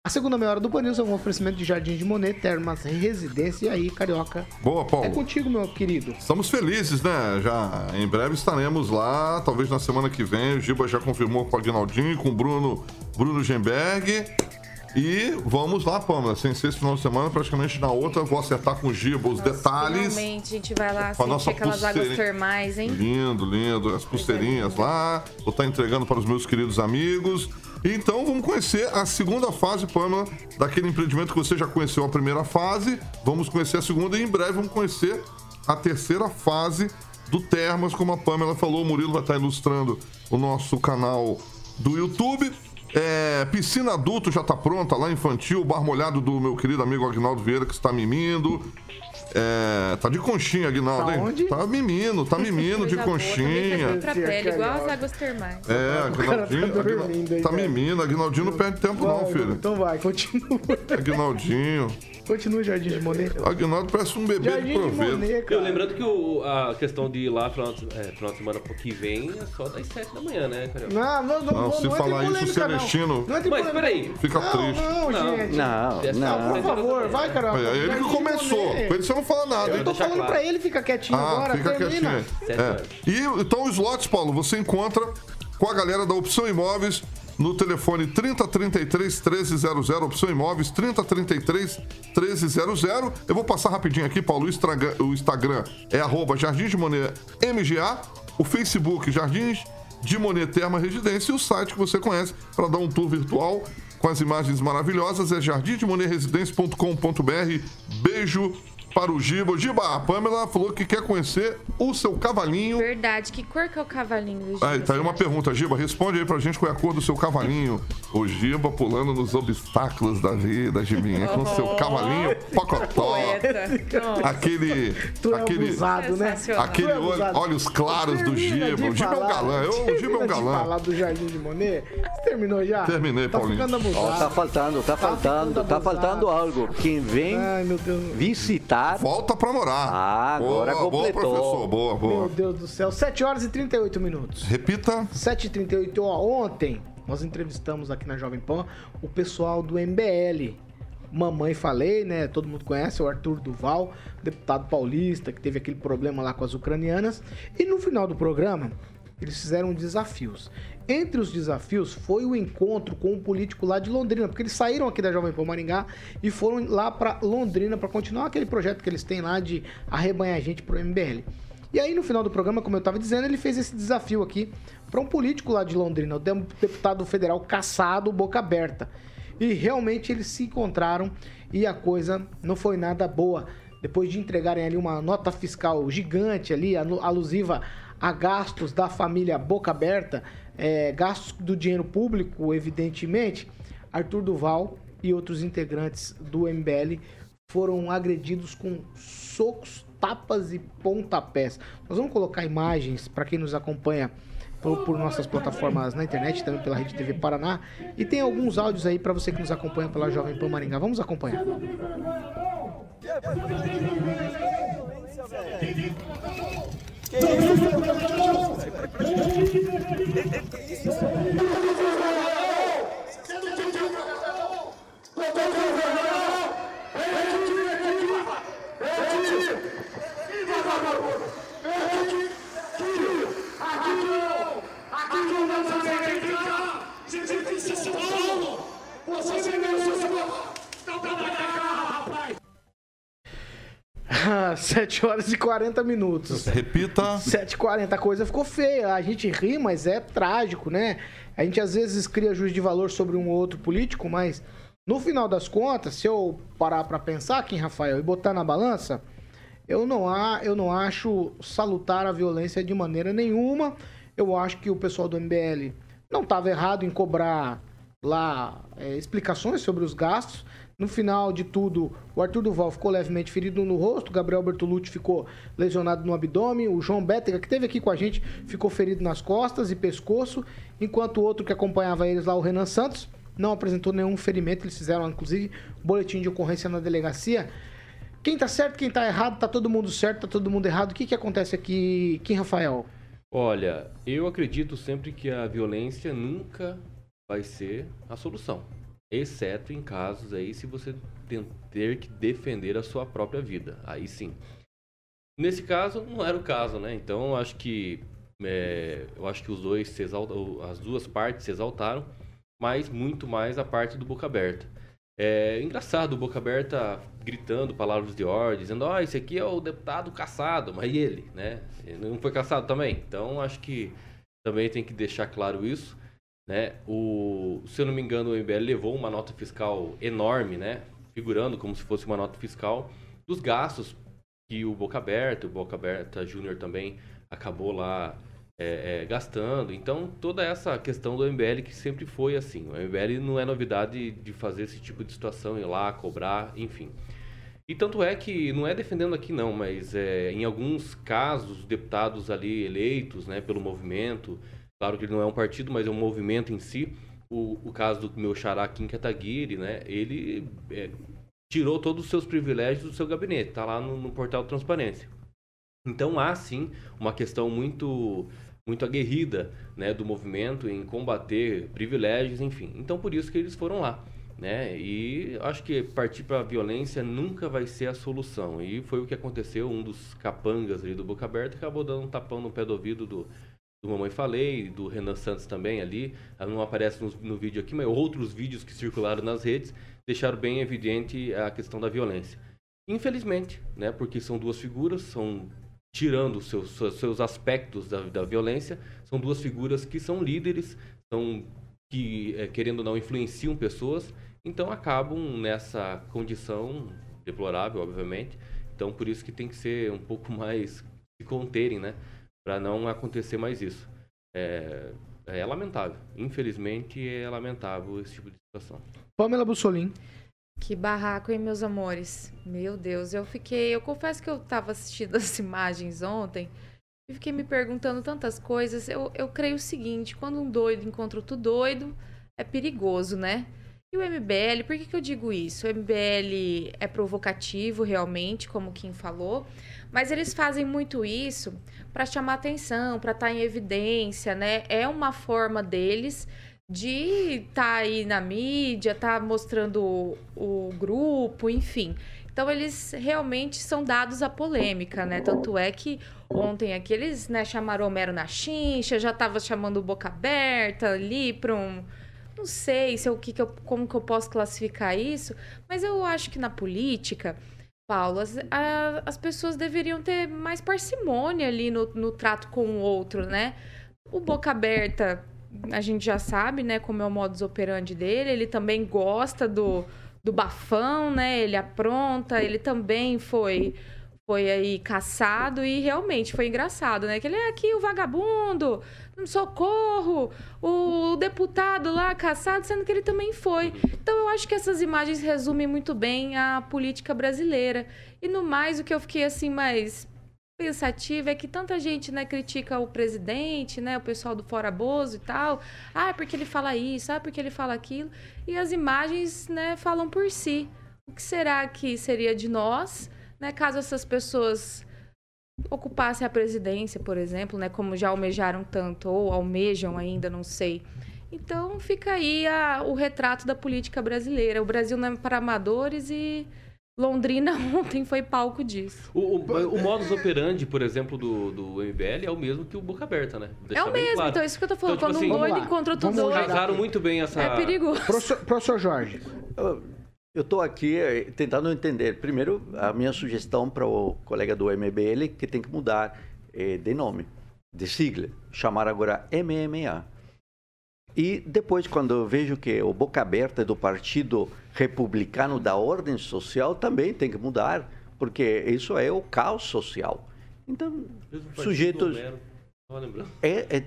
A segunda meia hora do Panils é um oferecimento de Jardim de Monet, Termas Residência. E aí, Carioca? Boa, É Paulo. contigo, meu querido. Estamos felizes, né? Já em breve estaremos lá, talvez na semana que vem. O Giba já confirmou com o Aguinaldinho, com o Bruno, Bruno Gemberg. E vamos lá, Pamela. Sem ser esse final de semana, praticamente na outra, vou acertar com o Giba os detalhes. Finalmente, a gente vai lá Com a nossa sentir aquelas águas termais, hein? Lindo, lindo. As pulseirinhas lá. Vou estar entregando para os meus queridos amigos. Então vamos conhecer a segunda fase, Pamela, daquele empreendimento que você já conheceu a primeira fase. Vamos conhecer a segunda e em breve vamos conhecer a terceira fase do Termas, como a Pamela falou. O Murilo vai estar ilustrando o nosso canal do YouTube. É, piscina adulto já está pronta lá, infantil, bar molhado do meu querido amigo Agnaldo Vieira, que está mimindo. É, tá de conchinha, Aguinaldo, Tá hein? onde? Tá mimino, tá mimino de boa, conchinha. pra pele, igual Carioca. as águas termais. É, tá Aguinaldinho, dormindo Aguinaldo- aí, tá mimino, Aguinaldinho não perde tempo não, filho. Então vai, continua. Aguinaldinho. Continua, Jardim de Monet. Aguinaldo parece um bebê de Jardim de proveito. Monet, Eu lembrando que o- a questão de ir lá final de, é, final de semana que vem é só das 7 da manhã, né, Carioca? Não, não, não, Não, não, se não em falar isso, o não. Celestino Não Mas peraí, Fica Não, triste. não, Não. gente. Não, não. Por favor, vai, cara. É ele que começou. Com ele você não fala nada, Eu hein? tô falando claro. pra ele ficar quietinho Ah, agora, fica termina. quietinho. É. E então os lotes, Paulo, você encontra com a galera da Opção Imóveis no telefone 3033 1300, Opção Imóveis 3033 1300. Eu vou passar rapidinho aqui, Paulo. O Instagram, é arroba Jardim de Monet MGA, o Facebook Jardins de Monet Terma Residência e o site que você conhece para dar um tour virtual com as imagens maravilhosas é jardimdemonetresidencia.com.br. Beijo para o Giba. Giba, a Pamela falou que quer conhecer o seu cavalinho. Verdade. Que cor que é o cavalinho do Aí, Giba, tá aí uma acha? pergunta, Giba. Responde aí pra gente qual é a cor do seu cavalinho. O Giba pulando nos obstáculos da vida, Gibinha, com seu cavalinho pocotó. Aquele. Tu é aquele. abusado, né? Aquele Tu é olho- olhos claros do Giba. O Giba é um galã. Eu- O Giba é um galã. falar do Jardim de Monet. Você terminou já? Terminei, tá Paulinho. ficando abusado. Tá faltando, tá faltando, ficando tá faltando algo. Quem vem Ai, meu Visitar. Volta pra morar. Ah, agora boa, boa, completou. professor. Boa, Meu boa. Deus do céu. 7 horas e 38 minutos. Repita. 7h38, ó, ontem nós entrevistamos aqui na Jovem Pan o pessoal do MBL. Mamãe Falei, né? Todo mundo conhece, o Arthur Duval, deputado paulista, que teve aquele problema lá com as ucranianas. E no final do programa, eles fizeram desafios. Entre os desafios foi o encontro com um político lá de Londrina, porque eles saíram aqui da Jovem Pan Maringá e foram lá para Londrina para continuar aquele projeto que eles têm lá de arrebanhar gente pro MBL. E aí, no final do programa, como eu estava dizendo, ele fez esse desafio aqui para um político lá de Londrina, o deputado federal caçado, boca aberta. E realmente eles se encontraram e a coisa não foi nada boa. Depois de entregarem ali uma nota fiscal gigante ali, alusiva a gastos da família Boca Aberta, é, gastos do dinheiro público, evidentemente, Arthur Duval e outros integrantes do MBL foram agredidos com socos, tapas e pontapés. Nós vamos colocar imagens para quem nos acompanha por, por, nossas plataformas na internet, também pela Rede TV Paraná, e tem alguns áudios aí para você que nos acompanha pela Jovem Pan Maringá. Vamos acompanhar. Que isso? Vocês não são Não dá pra cá, rapaz! 7 horas e 40 minutos. Repita. 7h40. A coisa ficou feia. A gente ri, mas é trágico, né? A gente às vezes cria juízo de valor sobre um ou outro político, mas no final das contas, se eu parar para pensar aqui, Rafael, e botar na balança, eu não, há, eu não acho salutar a violência de maneira nenhuma. Eu acho que o pessoal do MBL não estava errado em cobrar lá é, explicações sobre os gastos. No final de tudo, o Arthur Duval ficou levemente ferido no rosto, Gabriel Bertolucci ficou lesionado no abdômen, o João Bétega, que esteve aqui com a gente, ficou ferido nas costas e pescoço, enquanto o outro que acompanhava eles lá, o Renan Santos, não apresentou nenhum ferimento. Eles fizeram, inclusive, boletim de ocorrência na delegacia. Quem tá certo, quem tá errado, tá todo mundo certo, tá todo mundo errado. O que que acontece aqui, Kim Rafael? Olha, eu acredito sempre que a violência nunca vai ser a solução. Exceto em casos aí se você ter que defender a sua própria vida. Aí sim. Nesse caso, não era o caso, né? Então, eu acho que é, eu acho que os dois se exaltam, as duas partes se exaltaram, mas muito mais a parte do boca aberta. É engraçado o boca aberta gritando palavras de ordem, dizendo: "Ó, esse aqui é o deputado caçado", mas e ele, né? Ele não foi caçado também. Então, acho que também tem que deixar claro isso, né? O, se eu não me engano, o MBL levou uma nota fiscal enorme, né? Figurando como se fosse uma nota fiscal dos gastos que o Boca Aberta, o Boca Aberta Júnior também acabou lá é, é, gastando. Então, toda essa questão do MBL que sempre foi assim. O MBL não é novidade de fazer esse tipo de situação, ir lá, cobrar, enfim. E tanto é que, não é defendendo aqui não, mas é, em alguns casos, deputados ali eleitos né, pelo movimento, claro que ele não é um partido, mas é um movimento em si, o, o caso do meu xará Kim Kataguiri, né, ele é, tirou todos os seus privilégios do seu gabinete, está lá no, no portal transparência. Então há sim uma questão muito muito aguerrida né, do movimento em combater privilégios, enfim. Então por isso que eles foram lá. Né? E acho que partir para a violência nunca vai ser a solução. E foi o que aconteceu. Um dos capangas ali do Boca Aberta acabou dando um tapão no pé do ouvido do, do Mamãe Falei, do Renan Santos também ali. Ela não aparece no, no vídeo aqui, mas outros vídeos que circularam nas redes deixaram bem evidente a questão da violência. Infelizmente, né? Porque são duas figuras, são tirando seus, seus, aspectos da, da violência, são duas figuras que são líderes, são que, eh, querendo ou não, influenciam pessoas, então acabam nessa condição deplorável, obviamente. Então, por isso que tem que ser um pouco mais se conterem, né? Para não acontecer mais isso. É, é lamentável. Infelizmente, é lamentável esse tipo de situação. Pamela Bussolim. Que barraco, hein, meus amores? Meu Deus, eu fiquei. Eu confesso que eu tava assistindo as imagens ontem e fiquei me perguntando tantas coisas. Eu, eu creio o seguinte: quando um doido encontra outro doido, é perigoso, né? E o MBL, por que, que eu digo isso? O MBL é provocativo, realmente, como quem falou, mas eles fazem muito isso para chamar atenção, para estar em evidência, né? É uma forma deles de estar tá aí na mídia, tá mostrando o, o, grupo, enfim. Então eles realmente são dados à polêmica, né? Tanto é que ontem aqui eles né, chamaram Homero na chincha, já tava chamando Boca Aberta ali para um não sei se eu, que que eu, como que eu posso classificar isso, mas eu acho que na política, Paulo, as, a, as pessoas deveriam ter mais parcimônia ali no, no trato com o outro, né? O Boca Aberta a gente já sabe, né, como é o modus operandi dele. Ele também gosta do, do bafão, né? Ele apronta, ele também foi foi aí caçado e realmente foi engraçado, né? Que ele é aqui o vagabundo, socorro, o deputado lá caçado, sendo que ele também foi. Então eu acho que essas imagens resumem muito bem a política brasileira. E no mais, o que eu fiquei assim mais pensativa é que tanta gente né, critica o presidente, né, o pessoal do Fora Bozo e tal. Ah, porque ele fala isso, ah, porque ele fala aquilo. E as imagens né, falam por si. O que será que seria de nós, né, caso essas pessoas ocupassem a presidência, por exemplo, né, como já almejaram tanto, ou almejam ainda, não sei. Então fica aí a, o retrato da política brasileira. O Brasil não é para amadores e Londrina ontem foi palco disso. O, o, o modus operandi, por exemplo, do, do MBL é o mesmo que o Boca Aberta, né? é o mesmo, claro. então é isso que eu tô falando. Então, tipo assim, Quando um doido encontra outro doido. Casaram muito bem essa... É perigoso. Professor, professor Jorge. Eu estou aqui eh, tentando entender. Primeiro, a minha sugestão para o colega do MBL que tem que mudar eh, de nome, de sigla, chamar agora MMA. E depois, quando eu vejo que o boca aberta do Partido Republicano da Ordem Social também tem que mudar, porque isso é o caos social. Então, sujeitos. É, é,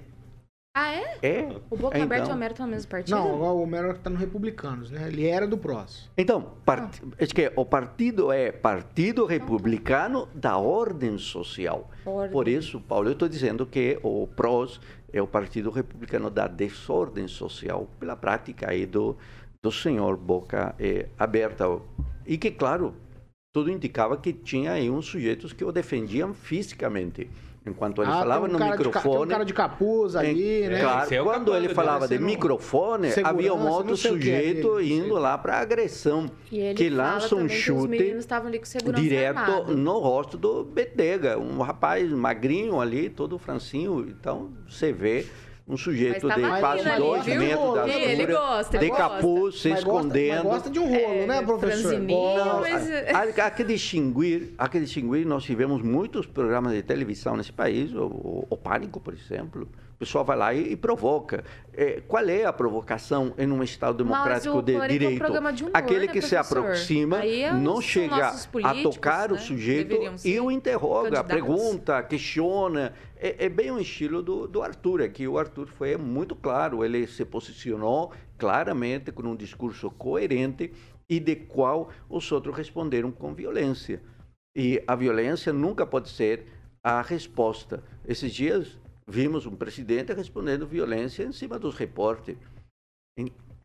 Ah, é? é. O Boca é, Aberta e o então. Homero estão no mesmo partido? Não, agora o Homero tá no Republicanos, né? Ele era do PROS. Então, part... é que o partido é Partido Republicano da Ordem Social. Ordem. Por isso, Paulo, eu estou dizendo que o PROS é o Partido Republicano da Desordem Social, pela prática aí do, do senhor Boca eh, Aberta. E que, claro, tudo indicava que tinha aí uns sujeitos que o defendiam fisicamente. Enquanto ele Ah, falava um no cara de tem um microfone... cara de capuz ali, Em- né? Claro, é quando ele falava de sendo microfone, havia um outro é sujeito sei. indo lá para agressão, E ele que lança um chute meninos estavam ali com segurança direto armado. no rosto do Betega, um rapaz magrinho ali, todo francinho. Então, você vê um sujeito Mas de quase ali, dois viu? metros de Ih, altura, ele gosta, ele de gosta. capuz, se Mas gosta- escondendo. Mas gosta de um rolo, É, né, professor? Gosta. mas- Há, há que distinguir, há que distinguir, nós tivemos muitos programas de televisão nesse país, o, o- o Pânico, por exemplo. O pessoal vai lá e, e provoca. É, qual é a provocação em um Estado Mas democrático o de é direito? de humor, Aquele né, que se professor? aproxima, é não chega a tocar o né? sujeito Deveriam ser e o interroga, pergunta, questiona. É, é bem o estilo do, do Arthur aqui. O Arthur foi muito claro, ele se posicionou claramente com um discurso coerente e de qual os outros responderam com violência. E a violência nunca pode ser a resposta. Esses dias vimos um presidente respondendo violência em cima dos repórteres.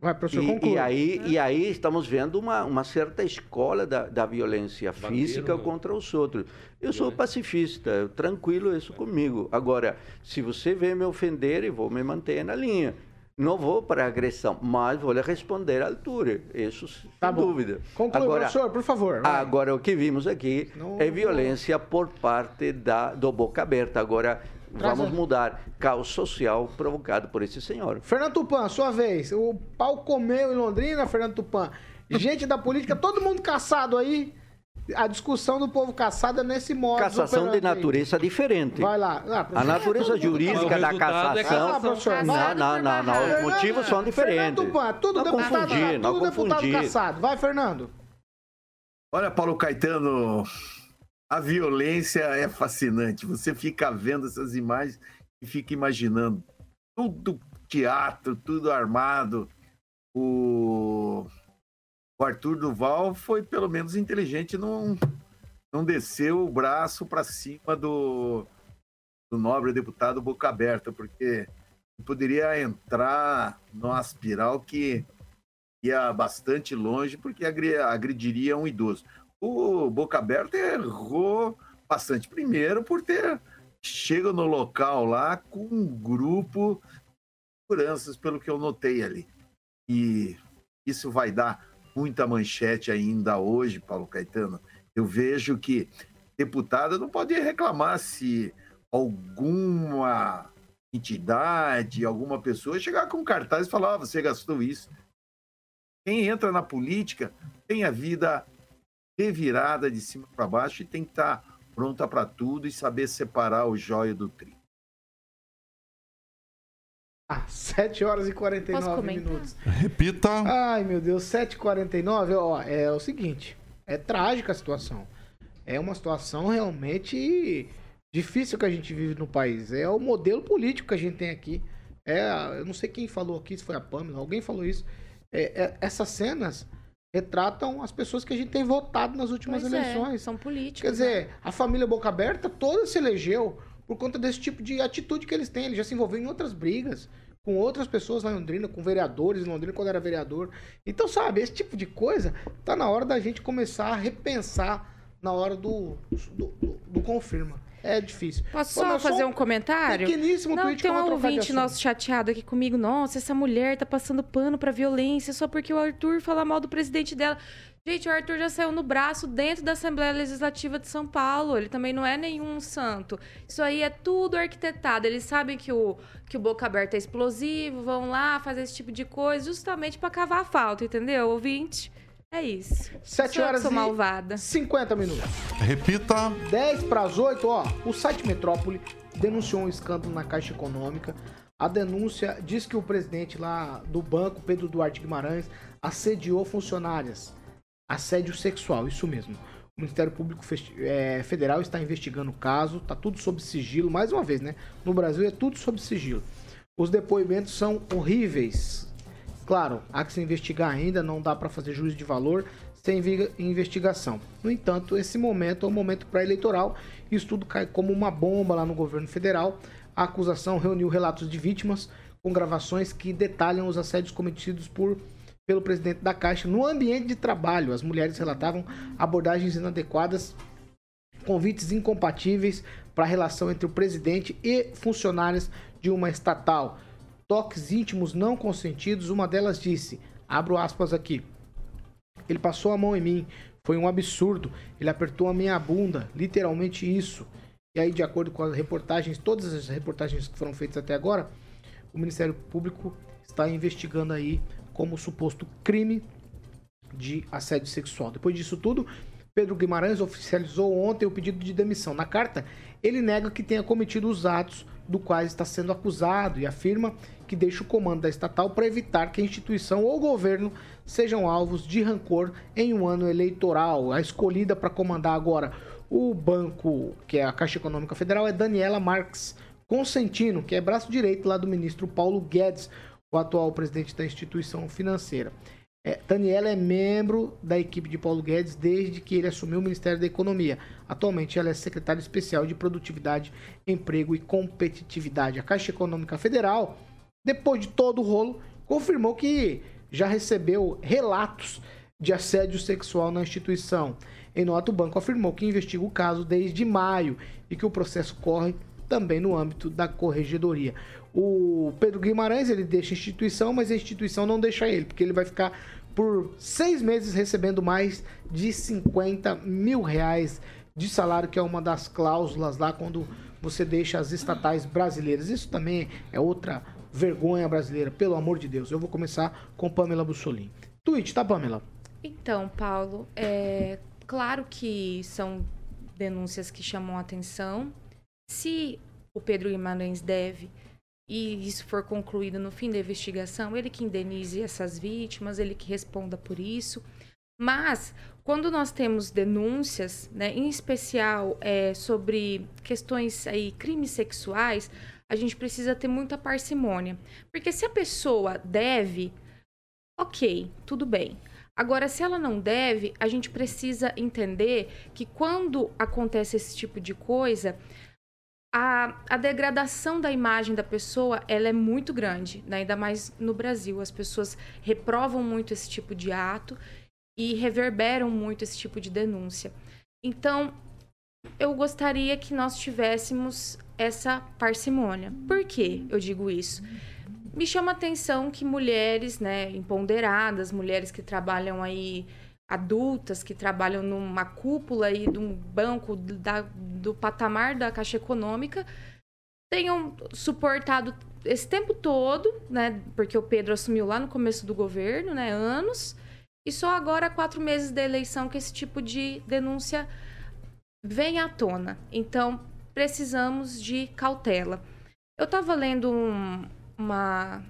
Vai, professor, E, e aí, e aí estamos vendo uma, uma certa escola da, da violência física no- contra os outros. Eu sou pacifista, eu- tranquilo isso comigo. Agora, se você vem me ofender, eu vou me manter na linha. Não vou para agressão, mas vou lhe responder à altura. Isso sem Tá dúvida. Conclua, Agora, professor, por favor. vai. Agora, o que vimos aqui Não- é violência por parte da, do Boca Aberta. Agora, Traz vamos a- mudar caos social provocado por esse senhor. Fernando Tupan, sua vez. O pau comeu em Londrina, Fernando Tupan. Gente da política, todo mundo caçado aí. A discussão do povo caçado é nesse modo. Cassação de natureza diferente. Vai lá. Ah, A natureza mundo jurídica da resultado é cassação. Ah, Não, não, não, não. Os motivos são diferentes. Fernando Tupan, tudo não deputado, confundir, não tudo deputado confundir. caçado. Vai, Fernando. Olha, Paulo Caetano, a violência é fascinante. Você fica vendo essas imagens e fica imaginando tudo teatro, tudo armado. O, o Arthur Duval foi pelo menos inteligente, não, não desceu o braço para cima do, do nobre deputado Boca Aberta, porque poderia entrar numa espiral que ia bastante longe, porque agrediria um idoso. O Boca Aberta errou bastante. Primeiro, por ter chega no local lá com um grupo de seguranças, pelo que eu notei ali. E isso vai dar muita manchete ainda hoje, Paulo Caetano. Eu vejo que deputada não pode reclamar se alguma entidade, alguma pessoa chegar com cartaz e falar: você gastou isso. Quem entra na política tem a vida revirada de cima para baixo e tem que estar pronta para tudo e saber separar o jóio do trigo. Ah, 7 horas e 49 Posso comentar? minutos. Repita. Ai, meu Deus, 7h49, ó, é o seguinte, é trágica a situação. É uma situação realmente difícil que a gente vive no país. É o modelo político que a gente tem aqui. É, eu não sei quem falou aqui, se foi a Pamela, alguém falou isso. É, é, essas cenas retratam as pessoas que a gente tem votado nas últimas Pois é, eleições. são políticos. Quer dizer, a família Boca Aberta toda se elegeu por conta desse tipo de atitude que eles têm. Ele já se envolveu em outras brigas com outras pessoas lá em Londrina, com vereadores em Londrina quando era vereador. Então, sabe, esse tipo de coisa tá na hora da gente começar a repensar na hora do, do, do- do confirma. É difícil. Posso Pô, só fazer um comentário? Pequeníssimo Não, tweet tem um ouvinte assunto. nosso chateado aqui comigo. Nossa, essa mulher tá passando pano pra violência só porque o Arthur fala mal do presidente dela. Gente, o Arthur já saiu no braço dentro da Assembleia Legislativa de São Paulo. Ele também não é nenhum santo. Isso aí é tudo arquitetado. Eles sabem que o, que o Boca Aberta é explosivo, vão lá fazer esse tipo de coisa justamente pra cavar a falta, entendeu, ouvinte? É isso. 7 Sou eu que horas sou e malvada. 50 minutos. Repita. 10 para as 8, ó. O site Metrópole denunciou um escândalo na Caixa Econômica. A denúncia diz que o presidente lá do banco, Pedro Duarte Guimarães, assediou funcionárias. Assédio sexual, isso mesmo. O Ministério Público é, Federal está investigando o caso, tá tudo sob sigilo, mais uma vez, né? No Brasil é tudo sob sigilo. Os depoimentos são horríveis. Claro, há que se investigar ainda, não dá para fazer juízo de valor sem investigação. No entanto, esse momento é um momento pré-eleitoral e isso tudo cai como uma bomba lá no governo federal. A acusação reuniu relatos de vítimas com gravações que detalham os assédios cometidos por pelo presidente da Caixa no ambiente de trabalho. As mulheres relatavam abordagens inadequadas convites incompatíveis para a relação entre o presidente e funcionários de uma estatal. Toques íntimos não consentidos, uma delas disse, abro aspas aqui, ele passou a mão em mim, foi um absurdo, ele apertou a minha bunda, literalmente isso. E aí, de acordo com as reportagens, todas as reportagens que foram feitas até agora, o Ministério Público está investigando aí como suposto crime de assédio sexual. Depois disso tudo, Pedro Guimarães oficializou ontem o pedido de demissão. Na carta, ele nega que tenha cometido os atos do quais está sendo acusado e afirma que deixa o comando da estatal para evitar que a instituição ou governo sejam alvos de rancor em um ano eleitoral. A escolhida para comandar agora o banco, que é a Caixa Econômica Federal, é Daniela Marques Consentino, que é braço direito lá do ministro Paulo Guedes, o atual presidente da instituição financeira. É, Daniela é membro da equipe de Paulo Guedes desde que ele assumiu o Ministério da Economia. Atualmente, ela é secretária especial de Produtividade, Emprego e Competitividade. A Caixa Econômica Federal, depois de todo o rolo, confirmou que já recebeu relatos de assédio sexual na instituição. Em nota, o banco afirmou que investiga o caso desde maio e que o processo corre também no âmbito da corregedoria. O Pedro Guimarães ele deixa a instituição, mas a instituição não deixa ele, porque ele vai ficar por seis meses recebendo mais de 50 mil reais de salário, que é uma das cláusulas lá quando você deixa as estatais brasileiras. Isso também é outra vergonha brasileira, pelo amor de Deus. Eu vou começar com Pamela Bussolini. Tweet, tá, Pamela? Então, Paulo, é claro que são denúncias que chamam a atenção. Se o Pedro Guimarães deve e isso for concluído no fim da investigação, ele que indenize essas vítimas, ele que responda por isso. Mas quando nós temos denúncias, né, em especial é, sobre questões aí crimes sexuais, a gente precisa ter muita parcimônia, porque se a pessoa deve, ok, tudo bem. Agora, se ela não deve, a gente precisa entender que quando acontece esse tipo de coisa, a, a degradação da imagem da pessoa ela é muito grande, né? ainda mais no Brasil. As pessoas reprovam muito esse tipo de ato e reverberam muito esse tipo de denúncia. Então, eu gostaria que nós tivéssemos essa parcimônia. Por que eu digo isso? Me chama a atenção que mulheres, né, empoderadas, mulheres que trabalham aí adultas que trabalham numa cúpula aí de um banco da, do patamar da Caixa Econômica tenham suportado esse tempo todo, né? Porque o Pedro assumiu lá no começo do governo, né? Anos. E só agora, quatro meses da eleição, que esse tipo de denúncia vem à tona. Então, precisamos de cautela. Eu estava lendo um, uma,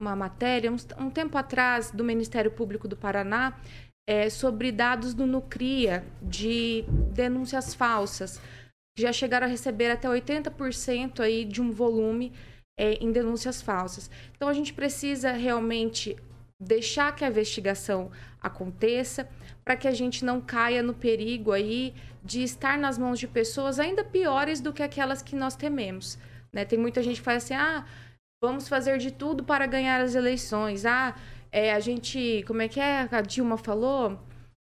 uma matéria um, um tempo atrás do Ministério Público do Paraná é, sobre dados do Nucria de denúncias falsas. Já chegaram a receber até 80% aí de um volume é, em denúncias falsas. Então a gente precisa realmente deixar que a investigação aconteça para que a gente não caia no perigo aí de estar nas mãos de pessoas ainda piores do que aquelas que nós tememos. Né? Tem muita gente que fala assim, ah, vamos fazer de tudo para ganhar as eleições. Ah, é, a gente, como é que é? A Dilma falou.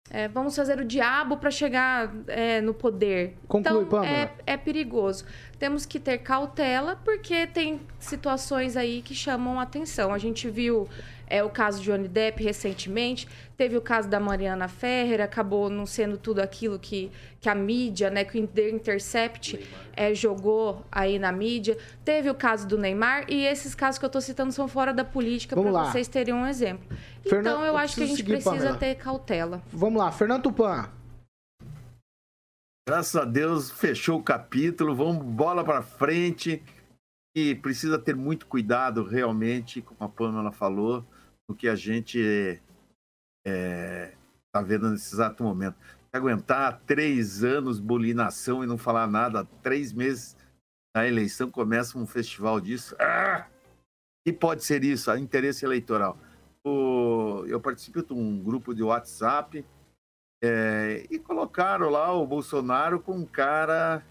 É, vamos fazer o diabo para chegar é, no poder. Conclui, então, é, é perigoso. temos que ter cautela, porque tem situações aí que chamam a atenção. A gente viu é, o caso de Johnny Depp recentemente, teve o caso da Mariana Ferrer, acabou não sendo tudo aquilo que, que a mídia, né, que o The Intercept é, jogou aí na mídia. Teve o caso do Neymar, e esses casos que eu estou citando são fora da política, Vamos para lá. vocês terem um exemplo. Fernando, então, eu eu acho que a gente seguir, precisa Pamela. ter cautela. Vamos lá, Fernando Tupan. Graças a Deus fechou o capítulo, vamos bola para frente e precisa ter muito cuidado realmente, como a Pamela falou, no que a gente está vendo nesse exato momento. Aguentar três anos bolinação e não falar nada, três meses na eleição começa um festival disso. Ah! E pode ser isso, interesse eleitoral. O- eu participo de um grupo de WhatsApp é, e colocaram lá o Bolsonaro com um cara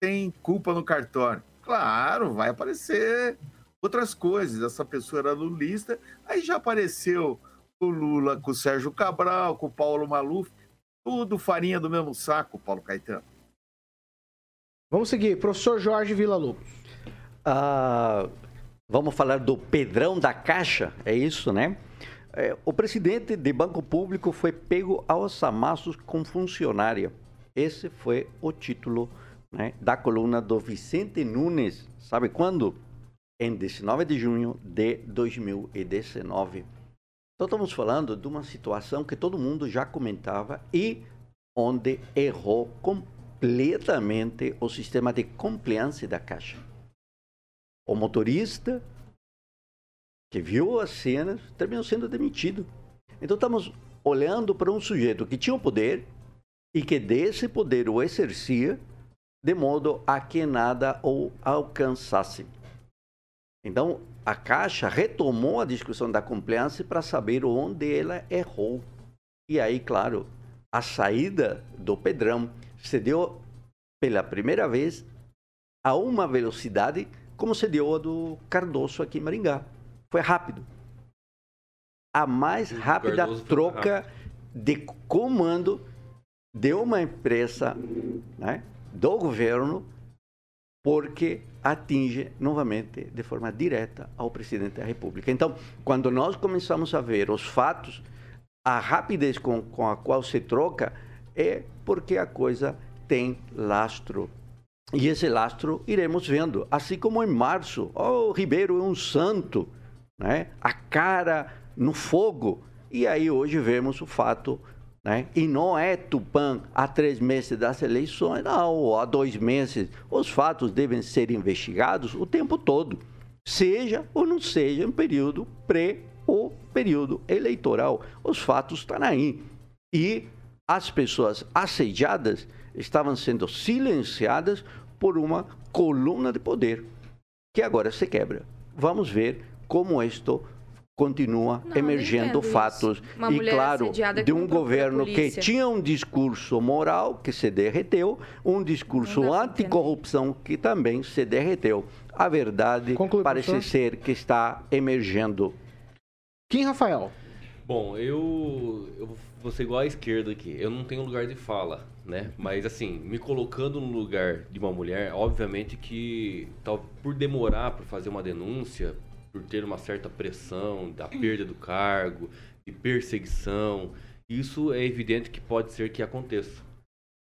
tem culpa no cartório. Claro, vai aparecer outras coisas. Essa pessoa era lulista, aí já apareceu o Lula com o Sérgio Cabral, com o Paulo Maluf, tudo farinha do mesmo saco, Paulo Caetano. Vamos seguir, professor Jorge Vila Lobos. Ah, vamos falar do Pedrão da Caixa, é isso, né? É, o presidente de banco público foi pego aos amassos com funcionária. Esse foi o título né, da coluna do Vicente Nunes. Sabe quando? Em 19 de junho de 2019. Então, estamos falando de uma situação que todo mundo já comentava e onde errou completamente o sistema de compliance da Caixa. O motorista que viu as cenas terminou sendo demitido. Então, estamos olhando para um sujeito que tinha o poder e que desse poder o exercia de modo a que nada o alcançasse. Então, a Caixa retomou a discussão da compliance para saber onde ela errou. E aí, claro, a saída do Pedrão se deu pela primeira vez a uma velocidade como se deu a do Cardoso aqui em Maringá. Foi rápido. A mais rápida troca de comando de uma empresa né, do governo porque atinge novamente de forma direta ao presidente da República. Então, quando nós começamos a ver os fatos, a rapidez com, com a qual se troca é porque a coisa tem lastro. E esse lastro iremos vendo. Assim como em março, oh, o Ribeiro é um santo, né? a cara no fogo. E aí hoje vemos o fato né? E não é Tupã há três meses das eleições, não, ou há dois meses. Os fatos devem ser investigados o tempo todo, seja ou não seja em período pré ou período eleitoral. Os fatos estão aí. E as pessoas assediadas estavam sendo silenciadas por uma coluna de poder que agora se quebra. Vamos ver como isto continua Não, fatos. E claro, de um governo que tinha um discurso moral que se derreteu, um discurso anticorrupção que também se derreteu. A verdade Conclui, parece professor. ser que está emergendo. Kim Rafael. Bom, eu, eu vou ser igual à esquerda aqui. Eu não tenho lugar de fala, né? Mas assim, me colocando no lugar de uma mulher, obviamente que tal, por demorar para fazer uma denúncia, por ter uma certa pressão da perda do cargo, de perseguição, isso é evidente que pode ser que aconteça.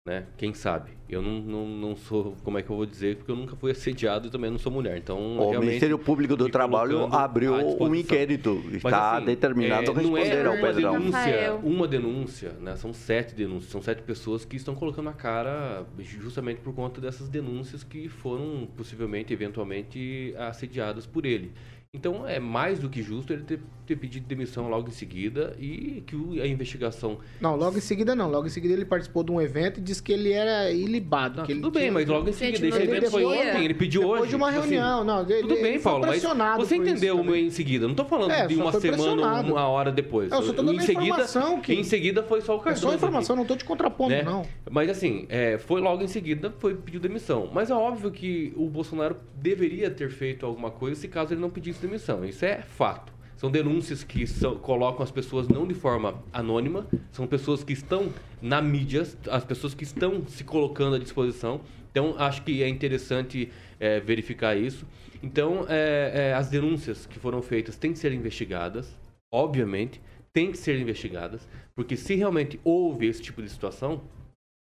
Né? Quem sabe? Eu não, não, não sou, como é que eu vou dizer? Porque eu nunca fui assediado e também não sou mulher. Então, O Ministério Público do Trabalho abriu um inquérito. Mas, Está assim, determinado é, a responder não ao é uma Pedrão. denúncia, uma denúncia, né? São sete denúncias, são sete pessoas que estão colocando a cara justamente por conta dessas denúncias que foram possivelmente, eventualmente, assediadas por ele. Então é mais do que justo ele ter, ter pedido demissão logo em seguida e que o- a investigação. Não, logo em seguida não. Logo em seguida ele participou de um evento e disse que ele era ilibado. Não, que ele tudo bem, tinha- mas logo em Gente, seguida, esse evento foi ontem, ele pediu Depois hoje. de uma tipo assim, reunião, não. Ele, Tudo bem, ele foi Paulo, mas você por isso entendeu também. em seguida. Não tô falando É, de uma semana uma hora depois. É, eu só tô dando em seguida, informação que- Em seguida foi só o É Cardoso. só informação, não tô te contrapondo, né? não. Mas assim, é, foi logo em seguida, foi pediu demissão. Mas é óbvio que o Bolsonaro deveria ter feito alguma coisa se caso ele não pedisse demissão. Isso é fato. São denúncias que são- colocam as pessoas não de forma anônima, são pessoas que estão na mídia, as pessoas que estão se colocando à disposição. Então, acho que é interessante é, verificar isso. Então, é, é, as denúncias que foram feitas têm que ser investigadas, obviamente, têm que ser investigadas, porque se realmente houve esse tipo de situação,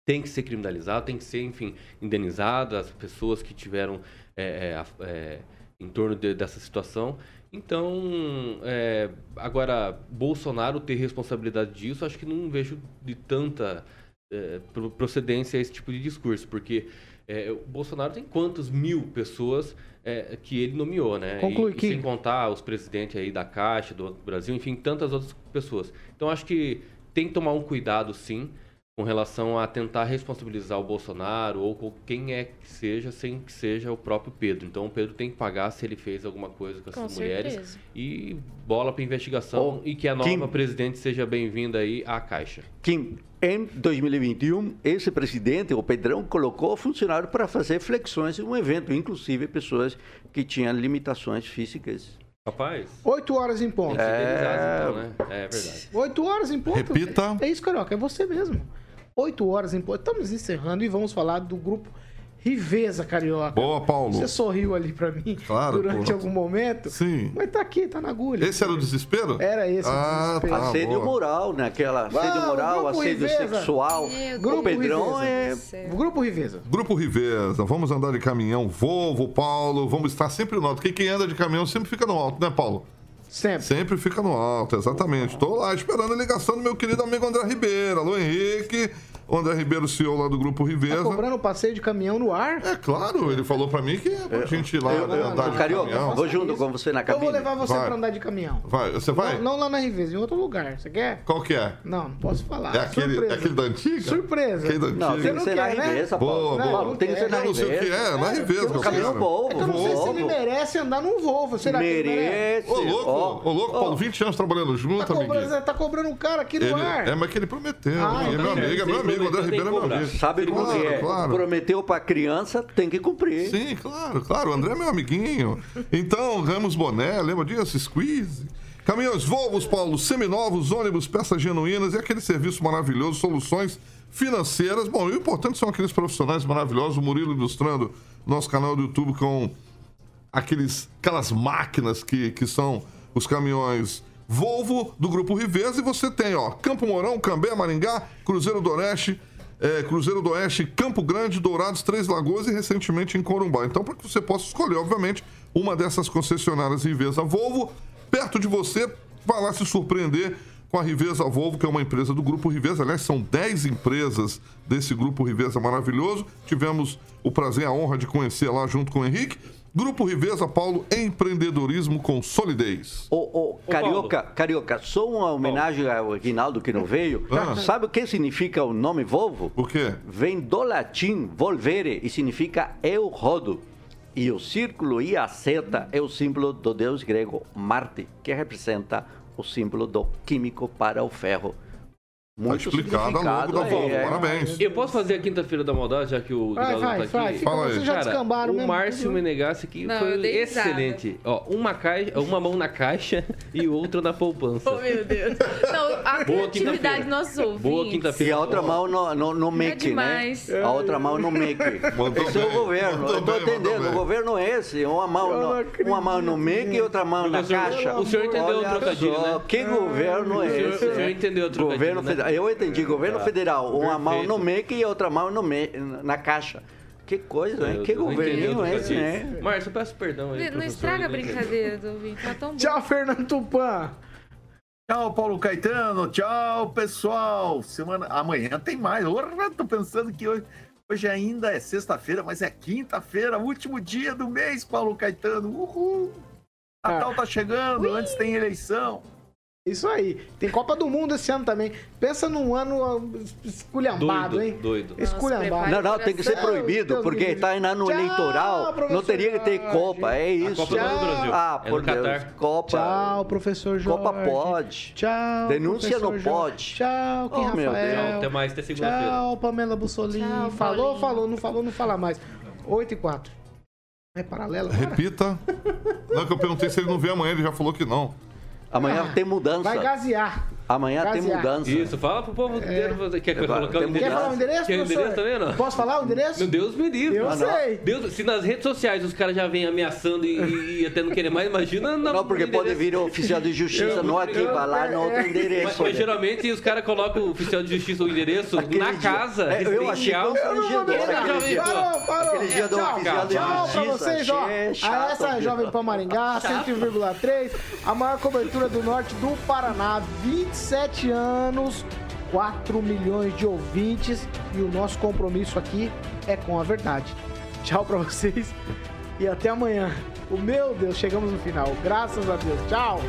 tem que ser criminalizado, tem que ser, enfim, indenizado as pessoas que tiveram é, é, é, em torno de, dessa situação. Então, é, agora, Bolsonaro ter responsabilidade disso, acho que não vejo de tanta é, pro- procedência esse tipo de discurso, porque é, o Bolsonaro tem quantas mil pessoas é, que ele nomeou, né? Conclui, e, e Kim. sem contar os presidentes aí da Caixa, do Brasil, enfim, tantas outras pessoas. Então, acho que tem que tomar um cuidado, sim, com relação a tentar responsabilizar o Bolsonaro ou com quem é que seja, sem que seja o próprio Pedro. Então, o Pedro tem que pagar se ele fez alguma coisa com essas Com mulheres certeza. e bola para investigação e que a nova Kim. presidente seja bem-vinda aí à Caixa. Kim, em 2021, esse presidente, o Pedrão, colocou funcionário para fazer flexões em um evento, inclusive pessoas que tinham limitações físicas. Rapaz, 8 horas em ponto. indenizados, então, né? É verdade. 8 horas em ponto. Repita. É isso, Carioca, é você mesmo. 8 horas em ponto. Estamos encerrando e vamos falar do grupo Riveza, Carioca. Boa, Paulo. Você sorriu ali pra mim Claro, durante pô. algum momento. Sim. Mas tá aqui, tá na agulha. Esse era o desespero? Era esse o Ah, desespero. tá. assédio boa. moral, naquela assédio Vamos, moral, assédio Riveza. sexual. Meu Grupo o Pedrão Riveza. é. O grupo Riveza. Grupo Riveza, vamos andar de caminhão, Volvo, Paulo, vamos estar sempre no alto. Porque quem anda de caminhão sempre fica no alto, né, Paulo? Sempre. Sempre fica no alto, exatamente. Estou lá esperando a ligação do meu querido amigo André Ribeiro. Alô, Henrique. O André Ribeiro, CEO lá do Grupo Tá Riveza. cobrando passeio de caminhão no ar? É claro, ele falou pra mim que é pra gente ir lá Eu- eu- andar de Carioca, caminhão. vou junto com você na Eu vou cabine. levar você Vai. pra andar de caminhão. Vai, você vai? Não, não lá na Riveza, em outro lugar. Você quer? Qual que é? Não, não posso falar. É aquele, Surpresa. é aquele da antiga? Surpresa. Aquele da Não, antiga? tem que não ser na quer, né? Riveza, Boa, Paulo. boa. Paulo, tem que ser na Eu não sei o que Riveza. é, na Riveza. não sei Caminhão. Volvo. É que eu não sei se ele merece andar num Volvo. Será que ele merece? Ô, louco, ô, louco, Paulo, 20 anos trabalhando junto, Tá amiguinho. cobrando, tá cobrando um cara aqui no ar. é, mas que ele prometeu. Ah, ele é então meu certo. amigo, é meu ele amigo. André Ribeiro é que meu amigo. Sabe como Claro, que é? claro. Prometeu pra criança, tem que cumprir. Sim, claro, claro. O André é meu amiguinho. Então, Ramos Boné, lembra disso? Squeeze. Caminhões Volvos, Paulo, seminovos, ônibus, peças genuínas e aquele serviço maravilhoso, soluções financeiras. Bom, e o importante são aqueles profissionais maravilhosos. O Murilo ilustrando nosso canal do YouTube com aqueles, aquelas máquinas que, que são os caminhões Volvo do Grupo Riveza. E você tem, ó, Campo Mourão, Cambé, Maringá, Cruzeiro do Oeste, é, Cruzeiro do Oeste, Campo Grande, Dourados, Três Lagoas e recentemente em Corumbá. Então, para que você possa escolher, obviamente, uma dessas concessionárias Riveza Volvo, perto de você, vai lá se surpreender com a Riveza Volvo, que é uma empresa do Grupo Riveza. Aliás, são 10 empresas desse Grupo Riveza maravilhoso. Tivemos o prazer e a honra de conhecer lá junto com o Henrique. Grupo Riveza, Paulo, empreendedorismo com solidez. Ô, ô, Carioca, Carioca, só uma homenagem ao Aguinaldo que não veio. Ah. Sabe o que significa o nome Volvo? O quê? Vem do latim volvere e significa eu rodo. E o círculo e a seta é o símbolo do deus grego Marte, que representa o símbolo do químico para o ferro. Muito Tá explicado a logo da aí, é. Parabéns. Eu posso fazer a quinta-feira da maldade, já que o Vai, vai, tá vai. aqui? Fica, Fala aí. vocês já Cara, o. Márcio Menegassi aqui Não, foi excelente. Ó, uma, caixa, uma mão na caixa e outra na poupança. Oh, meu Deus. Não, a Boa criatividade ouvintes. Boa E quinta-feira. a outra mão no, no, no MEC, né? demais. A outra mão no MEC. Mandou Esse é o governo. mandou Eu tô entendendo. O governo é esse. Uma mão, no, uma mão no MEC e outra mão na caixa. o senhor entendeu o trocadilho, né? Que governo é esse? o senhor entendeu o trocadilho, Governo né? federal. Eu entendi. Governo Tá. federal. Uma mão no MEC e outra mão no me, na caixa. Que coisa, hein? Eu- Que eu entendi governinho o é esse, né? Márcio, eu peço perdão aí. Não estraga a brincadeira do. Tá tão bom. Tchau, Fernando Tupan. Tchau, Paulo Caetano. Tchau, pessoal. Semana amanhã tem mais. Ora, tô pensando que hoje, hoje ainda é sexta-feira, mas é quinta-feira, último dia do mês, Paulo Caetano. Uhul. Natal tá chegando, antes tem eleição. Isso aí. Tem Copa do Mundo esse ano também. Pensa num ano ah, esculhambado, Doido, hein? doido. Esculhambado. Não, não, tem que ser proibido, Deus porque está ano Tchau, eleitoral. Não teria que ter. Copa, é isso. Copa não é no Brasil. Ah, É por no Deus. Catar. Copa. Tchau, professor Jorge. Copa pode. Tchau. Denúncia não pode. Tchau, Kim Oh, meu Rafael. Tchau, até mais, até segunda-feira. Tchau, Pamela Bussolini. Tchau, falou, falou, não falou, não fala mais. 8 e 4. É paralelo? agora? Repita. Não, que eu perguntei se ele não vem amanhã, ele já falou que não. Amanhã Ah, tem mudança. Vai gasear. Amanhã tem Casear. mudança. Isso, fala pro povo inteiro. fazer- Quer colocar o tem endereço? Quer falar o endereço, Quer o endereço também, não? Posso falar o endereço? Meu Deus me livre. Eu Ah, não. sei. Deus, se nas redes sociais os caras já vêm ameaçando e, e até não querer mais, imagina na Não, porque pode vir o oficial de justiça no aqui, vai lá no outro Mas, endereço. mas né? geralmente os caras colocam o oficial de justiça o endereço Aquele na dia- casa, É, eu achei residencial. constrangedor aquele dia. Parou, parou. Aquele dia do oficial de tchau pra justiça, vocês, ó. achei chato, A essa é? Jovem Pan Maringá, 101,3. A maior cobertura do norte do Paraná. 27 anos, 4 milhões de ouvintes. E o nosso compromisso aqui é com a verdade. Tchau pra vocês e até amanhã. O meu Deus, chegamos no final. Graças a Deus. Tchau.